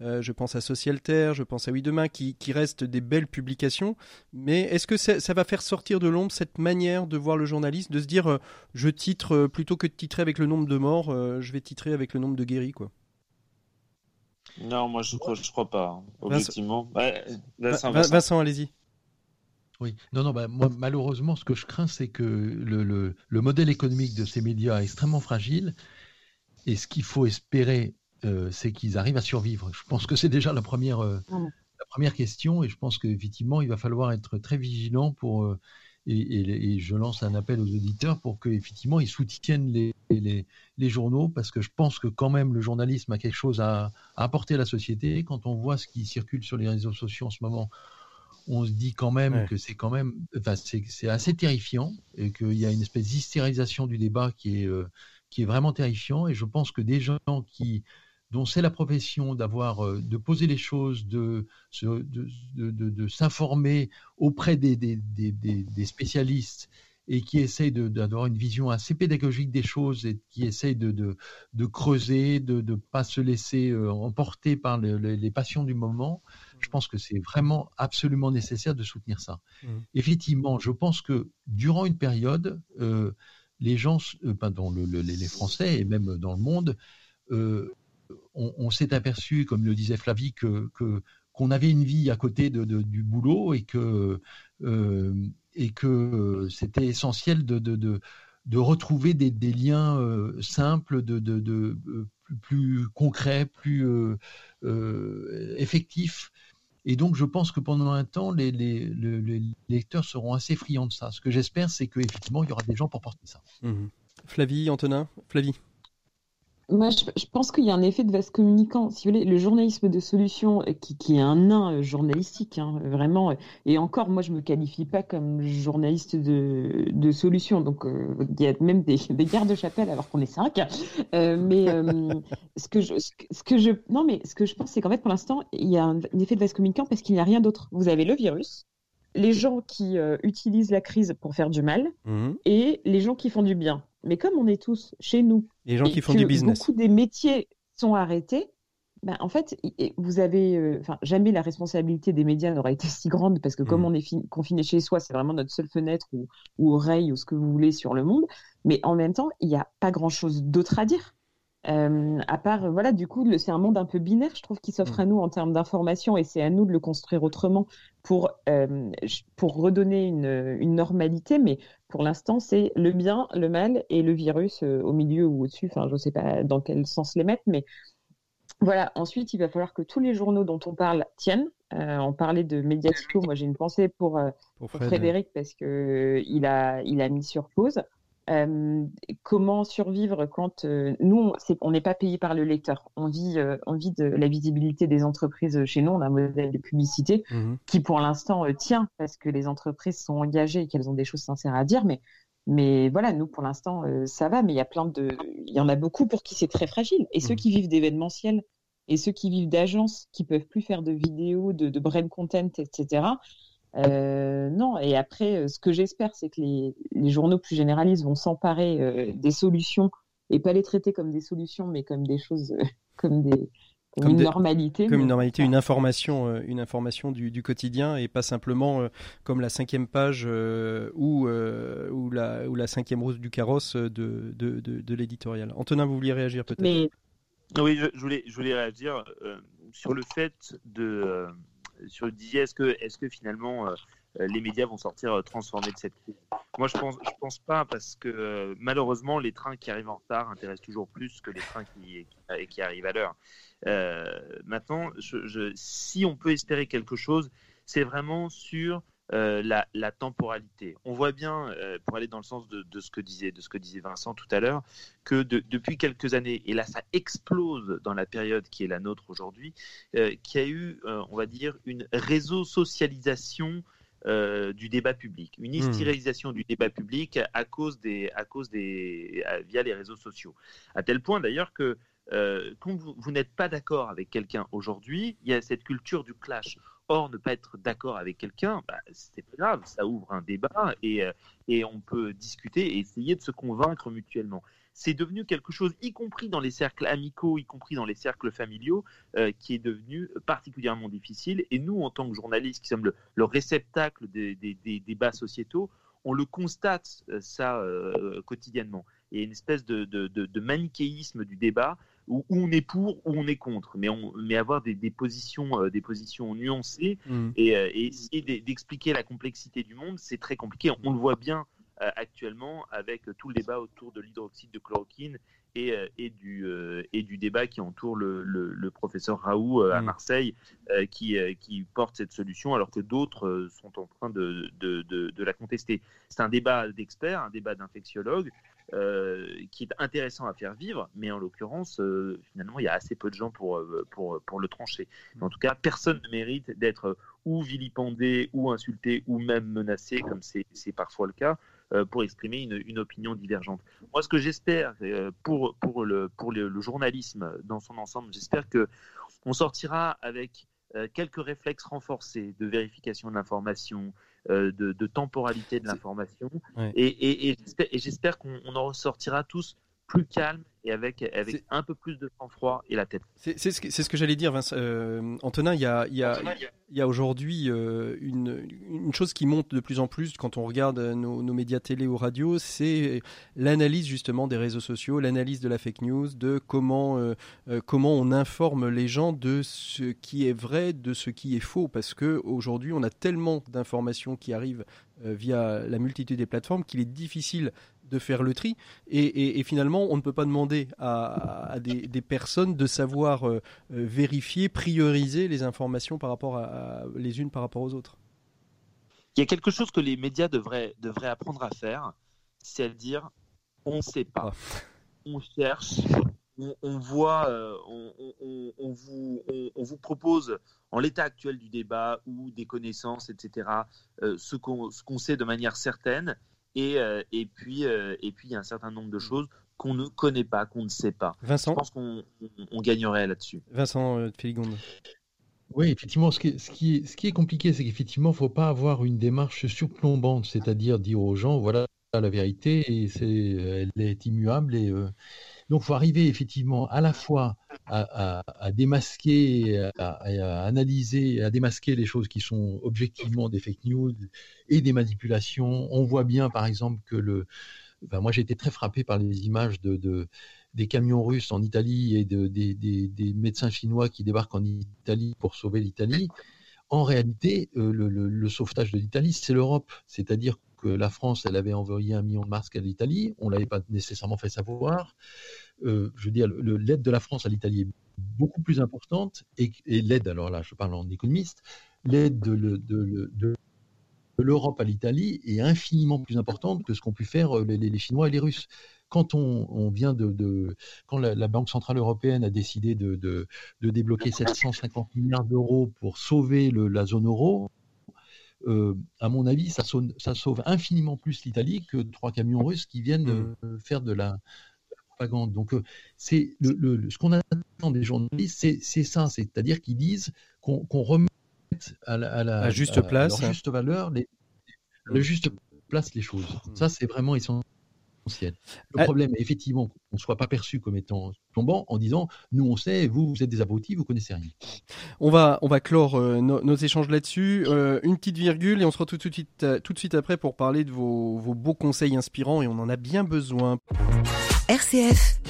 je pense à Socialter. Je pense à Oui Demain, qui, qui restent des belles publications. Mais est-ce que ça, va faire sortir de l'ombre cette manière de voir le journaliste, de se dire je titre plutôt que de titrer avec le nombre de morts, je vais titrer avec le nombre de guéris, quoi? Non, moi je crois, je crois pas. Hein, objectivement. Vincent, Vincent allez-y. Oui, non, non, bah, moi, malheureusement, ce que je crains, c'est que le, le, modèle économique de ces médias est extrêmement fragile. Et ce qu'il faut espérer, euh, c'est qu'ils arrivent à survivre. Je pense que c'est déjà la première, euh, la première question. Et je pense qu'effectivement, il va falloir être très vigilant pour. Euh, et, et, je lance un appel aux auditeurs pour qu'effectivement, ils soutiennent les, les, les, journaux, parce que je pense que quand même, le journalisme a quelque chose à, à apporter à la société. Quand on voit ce qui circule sur les réseaux sociaux en ce moment, on se dit quand même que c'est quand même, enfin, c'est assez terrifiant et qu'il y a une espèce d'hystérisation du débat qui est, euh, qui est vraiment terrifiant. Et je pense que des gens qui, dont c'est la profession d'avoir, euh, de poser les choses, de, de, de, de s'informer auprès des, des, des, des, spécialistes et qui essayent d'avoir une vision assez pédagogique des choses et qui essayent de, de, de creuser, de ne pas se laisser euh, emporter par les passions du moment, je pense que c'est vraiment absolument nécessaire de soutenir ça. Mmh. Effectivement, je pense que durant une période, euh, les gens, pardon, les Français et même dans le monde, on, s'est aperçu, comme le disait Flavie, que, qu'on avait une vie à côté de, du boulot et que et que c'était essentiel de, de, de, retrouver des, des liens simples, de, de, plus, concrets, plus effectifs et donc, je pense que pendant un temps, les, lecteurs seront assez friands de ça. Ce que j'espère, c'est qu'effectivement, il y aura des gens pour porter ça. Mmh. Flavie, Antonin Flavie moi, je, pense qu'il y a un effet de vase communicant. Si vous voulez, le journalisme de solution, euh, qui, est un nain euh, journalistique, hein, vraiment. Euh, et encore, moi, je me qualifie pas comme journaliste de, de solution. Donc, il y a même des, des gardes-chapelle alors qu'on est cinq. mais ce que je, ce que je, non, mais ce que je pense, c'est qu'en fait, pour l'instant, il y a un, effet de vase communicant parce qu'il n'y a rien d'autre. Vous avez le virus, les gens qui utilisent la crise pour faire du mal, mmh. et les gens qui font du bien. Mais comme on est tous chez nous, les gens qui font du business, beaucoup des métiers sont arrêtés. Ben, en fait, vous avez, euh, jamais la responsabilité des médias n'aura été si grande parce que comme mm. on est confiné chez soi, c'est vraiment notre seule fenêtre ou, ou, oreille ou ce que vous voulez sur le monde. Mais en même temps, il n'y a pas grand chose d'autre à dire. Euh, à part, voilà, du coup, c'est un monde un peu binaire, je trouve, qui s'offre mm. à nous en termes d'information, et c'est à nous de le construire autrement pour, euh, pour redonner une, une, normalité. Mais pour l'instant, c'est le bien, le mal et le virus euh, au milieu ou au-dessus. Enfin, je ne sais pas dans quel sens les mettre, mais voilà. Ensuite, il va falloir que tous les journaux dont on parle tiennent. on parlait de Mediatico. Moi, j'ai une pensée pour, pour, Frédéric parce que il a, il a mis sur pause. Euh, comment survivre quand euh, nous, on n'est pas payé par le lecteur. On vit, euh, on vit de la visibilité des entreprises chez nous. On a un modèle de publicité mmh qui, pour l'instant, tient parce que les entreprises sont engagées et qu'elles ont des choses sincères à dire. Mais, mais voilà, nous, pour l'instant, ça va. Mais il y a plein de, il y en a beaucoup pour qui c'est très fragile. Et ceux mmh qui vivent d'événementiel et ceux qui vivent d'agences, qui peuvent plus faire de vidéos, de, de brand content, etc. Euh, non, et après, euh, ce que j'espère, c'est que les, journaux plus généralistes vont s'emparer euh, des solutions et pas les traiter comme des solutions, mais comme des choses, comme des comme, une normalité. Comme une normalité, une information, une information du, quotidien et pas simplement comme la cinquième page ou, ou, la, ou la cinquième rose du carrosse de, de, de, l'éditorial. Antonin, vous vouliez réagir peut-être? Mais... Oui, je, voulais, je voulais réagir sur le fait de sur disait est-ce que, est que finalement euh, les médias vont sortir euh, transformés de cette crise? Moi, je pense, pense pas parce que euh, malheureusement, les trains qui arrivent en retard intéressent toujours plus que les trains qui, arrivent à l'heure. maintenant, si on peut espérer quelque chose, c'est vraiment sur euh, la, temporalité. On voit bien, euh, pour aller dans le sens de, ce que disait, de ce que disait Vincent tout à l'heure, que depuis quelques années, et là ça explose dans la période qui est la nôtre aujourd'hui, euh, qu'il y a eu, on va dire, une réseau socialisation du débat public, une hmm. hystérisation du débat public à cause des, à cause des, via les réseaux sociaux. À tel point d'ailleurs que quand vous n'êtes pas d'accord avec quelqu'un aujourd'hui, il y a cette culture du clash. Or, ne pas être d'accord avec quelqu'un, bah, c'est pas grave, ça ouvre un débat et, euh, et on peut discuter et essayer de se convaincre mutuellement. C'est devenu quelque chose, y compris dans les cercles amicaux, y compris dans les cercles familiaux, euh, qui est devenu particulièrement difficile. Et nous, en tant que journalistes qui sommes le, réceptacle des, débats sociétaux, on le constate euh, ça quotidiennement. Et une espèce de, de manichéisme du débat où, on est pour ou on est contre, mais, on, mais avoir des, positions, euh, des positions nuancées mm. et, euh, et, essayer d'expliquer la complexité du monde, c'est très compliqué. On le voit bien euh, actuellement avec tout le débat autour de l'hydroxyde de chloroquine et, et, du, et du débat qui entoure le, le, professeur Raoult à mm. Marseille qui, qui porte cette solution alors que d'autres sont en train de, de, de, de la contester. C'est un débat d'experts, un débat d'infectiologues. Euh, qui est intéressant à faire vivre, mais en l'occurrence, euh, finalement, il y a assez peu de gens pour, euh, pour, pour le trancher. En tout cas, personne ne mérite d'être ou vilipendé, ou insulté, ou même menacé, comme c'est parfois le cas, pour exprimer une, une, opinion divergente. Moi, ce que j'espère pour, pour, le, pour le, journalisme dans son ensemble, j'espère que on sortira avec quelques réflexes renforcés de vérification de l'information, euh, de, temporalité de l'information. Et, et, j'espère qu'on en ressortira tous plus calme et avec, avec un peu plus de sang-froid et la tête. C'est ce que, ce que j'allais dire, Vince. Euh, Antonin, il y a, y a, y a aujourd'hui euh, une, une, chose qui monte de plus en plus quand on regarde nos, nos médias télé ou radio, c'est l'analyse justement des réseaux sociaux, l'analyse de la fake news, de comment, euh, comment on informe les gens de ce qui est vrai, de ce qui est faux, parce que aujourd'hui on a tellement d'informations qui arrivent via la multitude des plateformes qu'il est difficile de faire le tri. Et, finalement, on ne peut pas demander à, des, personnes de savoir euh, euh, vérifier, prioriser les informations par rapport à, les unes par rapport aux autres. Il y a quelque chose que les médias devraient, devraient apprendre à faire, c'est à dire on ne sait pas. Ah. On cherche, on, voit, euh, on, vous, on, vous, propose en l'état actuel du débat ou des connaissances, etc., ce qu'on sait de manière certaine. Euh, et, puis, euh, et puis, il y a un certain nombre de mm. choses qu'on ne connaît pas, qu'on ne sait pas. Vincent Je pense qu'on gagnerait là-dessus. Vincent euh, Féligonde. Oui, effectivement, ce qui est, ce qui est, ce qui est compliqué, c'est qu'effectivement, il ne faut pas avoir une démarche surplombante, c'est-à-dire dire aux gens, voilà la vérité, et c'est, elle est immuable. Et, donc, il faut arriver effectivement à la fois à, démasquer, à, analyser, à démasquer les choses qui sont objectivement des fake news et des manipulations. On voit bien, par exemple, que le. moi, j'ai été très frappé par les images de, des camions russes en Italie et de, des, médecins chinois qui débarquent en Italie pour sauver l'Italie. En réalité, euh, le, sauvetage de l'Italie, c'est l'Europe. C'est-à-dire que la France, elle avait envoyé un million de masques à l'Italie. On ne l'avait pas nécessairement fait savoir. Euh, je veux dire, l'aide de la France à l'Italie est beaucoup plus importante et, l'aide, alors là, je parle en économiste, l'aide de, l'Europe à l'Italie est infiniment plus importante que ce qu'ont pu faire euh, les, Chinois et les Russes. Quand on, vient de, quand la, Banque centrale européenne a décidé de, débloquer 750 milliards d'euros pour sauver la zone euro, euh, à mon avis, ça sauve, infiniment plus l'Italie que trois camions russes qui viennent mmh. faire de la, donc, euh, c'est le, ce qu'on attend des journalistes, c'est ça, c'est-à-dire qu'ils disent qu'on remette à la, juste place, leur juste valeur, les, le juste place les choses. Hmm. Ça, c'est vraiment essentiel. Le problème est effectivement qu'on ne soit pas perçu comme étant tombant en disant nous on sait, vous vous êtes des abrutis, vous connaissez rien. On va on va clore euh, nos, échanges là-dessus. Euh, une petite virgule et on se retrouve tout de suite tout de suite après pour parler de vos, vos beaux conseils inspirants et on en a bien besoin. RCF,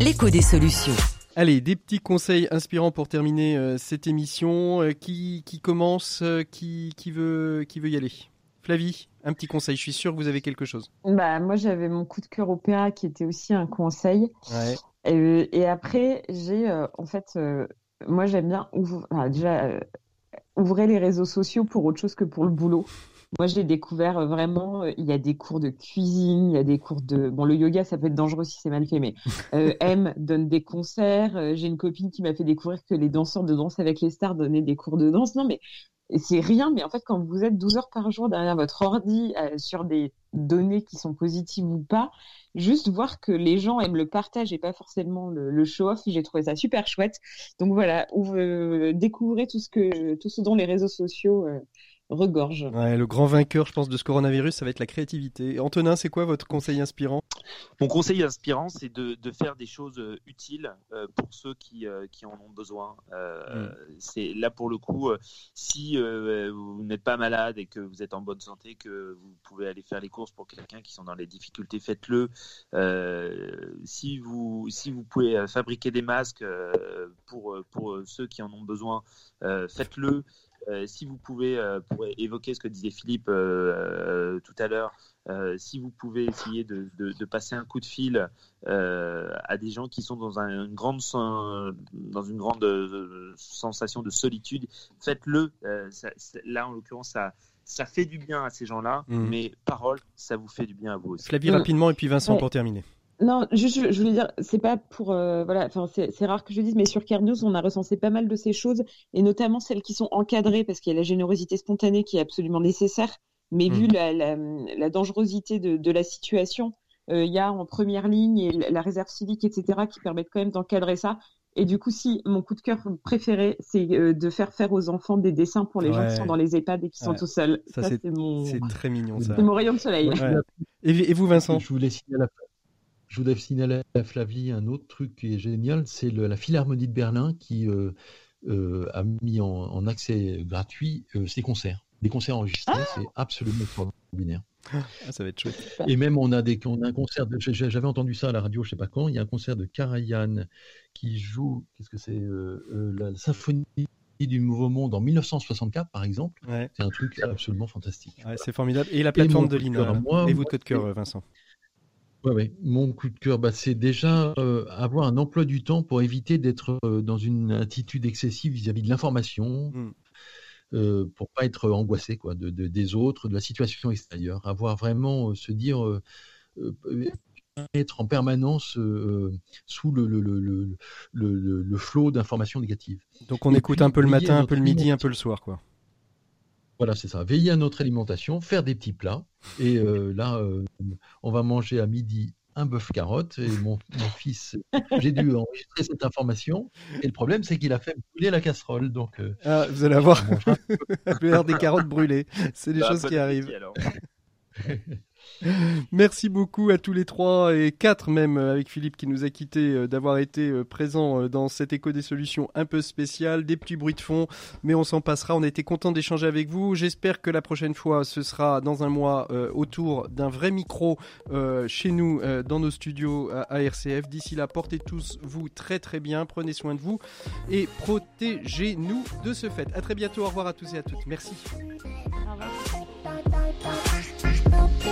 l'écho des solutions. Allez, des petits conseils inspirants pour terminer euh, cette émission. Euh, qui, qui, commence euh, qui, qui, veut, qui veut y aller? Flavie, un petit conseil. Je suis sûr que vous avez quelque chose. Bah, moi, j'avais mon coup de cœur opéra qui était aussi un conseil. Et, après, j'ai en fait, moi, j'aime bien déjà ouvrir les réseaux sociaux pour autre chose que pour le boulot. Moi, j'ai découvert euh, vraiment, euh, il y a des cours de cuisine, il y a des cours de... Bon, le yoga, ça peut être dangereux si c'est mal fait, mais euh, M donne des concerts. j'ai une copine qui m'a fait découvrir que les danseurs de danse avec les stars donnaient des cours de danse. Non, mais c'est rien, mais en fait, quand vous êtes 12 heures par jour derrière votre ordi sur des données qui sont positives ou pas, juste voir que les gens aiment le partage et pas forcément le, show-off, j'ai trouvé ça super chouette. Donc voilà, découvrez tout ce que, tout ce dont les réseaux sociaux regorge. le grand vainqueur, je pense, de ce coronavirus, ça va être la créativité. Antonin, c'est quoi votre conseil inspirant? Mon conseil inspirant, c'est de, faire des choses euh, utiles euh, pour ceux qui, euh, qui en ont besoin. Mm. C'est là pour le coup, si vous n'êtes pas malade et que vous êtes en bonne santé, que vous pouvez aller faire les courses pour quelqu'un qui sont dans les difficultés, faites-le. si vous si vous pouvez fabriquer des masques pour pour ceux qui en ont besoin, faites-le. Euh, si vous pouvez, euh, pour évoquer ce que disait Philippe euh, tout à l'heure, si vous pouvez essayer de, passer un coup de fil à des gens qui sont dans une grande, dans une grande sensation de solitude, faites-le. là, en l'occurrence, ça, ça fait du bien à ces gens-là, mmh. mais parole, ça vous fait du bien à vous aussi. Flavie, rapidement, et puis Vincent pour terminer. Non, je, je, voulais dire, c'est pas pour euh, voilà, enfin c'est rare que je le dise, mais sur News, on a recensé pas mal de ces choses et notamment celles qui sont encadrées parce qu'il y a la générosité spontanée qui est absolument nécessaire, mais vu mmh. la, la, la, dangerosité de, de la situation, euh, il y a en première ligne et la réserve civique, etc., qui permettent quand même d'encadrer ça. Et du coup, si mon coup de cœur préféré, c'est euh, de faire faire aux enfants des dessins pour les gens qui sont dans les EHPAD et qui sont tout seuls. Ça, c'est mon... très mignon. C'est mon rayon de soleil. Et, et, vous, Vincent? Je voulais signaler la je voudrais signaler à Flavie un autre truc qui est génial, c'est la Philharmonie de Berlin qui a mis en, accès gratuit ses concerts. Des concerts enregistrés, ah c'est absolument extraordinaire. Ah, ça va être chouette. Et même on a, des, on a un concert, j'avais entendu ça à la radio, je sais pas quand, il y a un concert de Karajan qui joue, qu'est-ce que c'est, la symphonie du Nouveau Monde en 1964, par exemple. C'est un truc absolument fantastique. c'est formidable. Et la plateforme de Lina. Et vous de code cœur, Vincent Ouais, Mon coup de cœur, bah, c'est déjà euh, avoir un emploi du temps pour éviter d'être euh, dans une attitude excessive vis-à-vis de l'information, hmm. Euh, pour pas être angoissé quoi, de, des autres, de la situation extérieure. Avoir vraiment se dire être en permanence sous le, le, le, le flot d'informations négatives. Donc on écoute un peu le matin, un peu le midi, un peu le soir, quoi. Voilà, c'est ça. Veiller à notre alimentation, faire des petits plats. Et euh, là, euh, on va manger à midi un bœuf carotte. Et mon, fils, j'ai dû enregistrer cette information. Et le problème, c'est qu'il a fait brûler la casserole. Donc, euh, ah, vous allez avoir des carottes brûlées. C'est des bah, choses qui arrivent. Merci beaucoup à tous les trois et quatre même avec Philippe qui nous a quittés euh, d'avoir été euh, présent euh, dans cet écho des solutions un peu spécial, des petits bruits de fond, mais on s'en passera. On été content d'échanger avec vous. J'espère que la prochaine fois ce sera dans un mois autour d'un vrai micro chez nous dans nos studios à RCF. D'ici là, portez tous vous très très bien, prenez soin de vous et protégez-nous de ce fait. À très bientôt. Au revoir à tous et à toutes. Merci.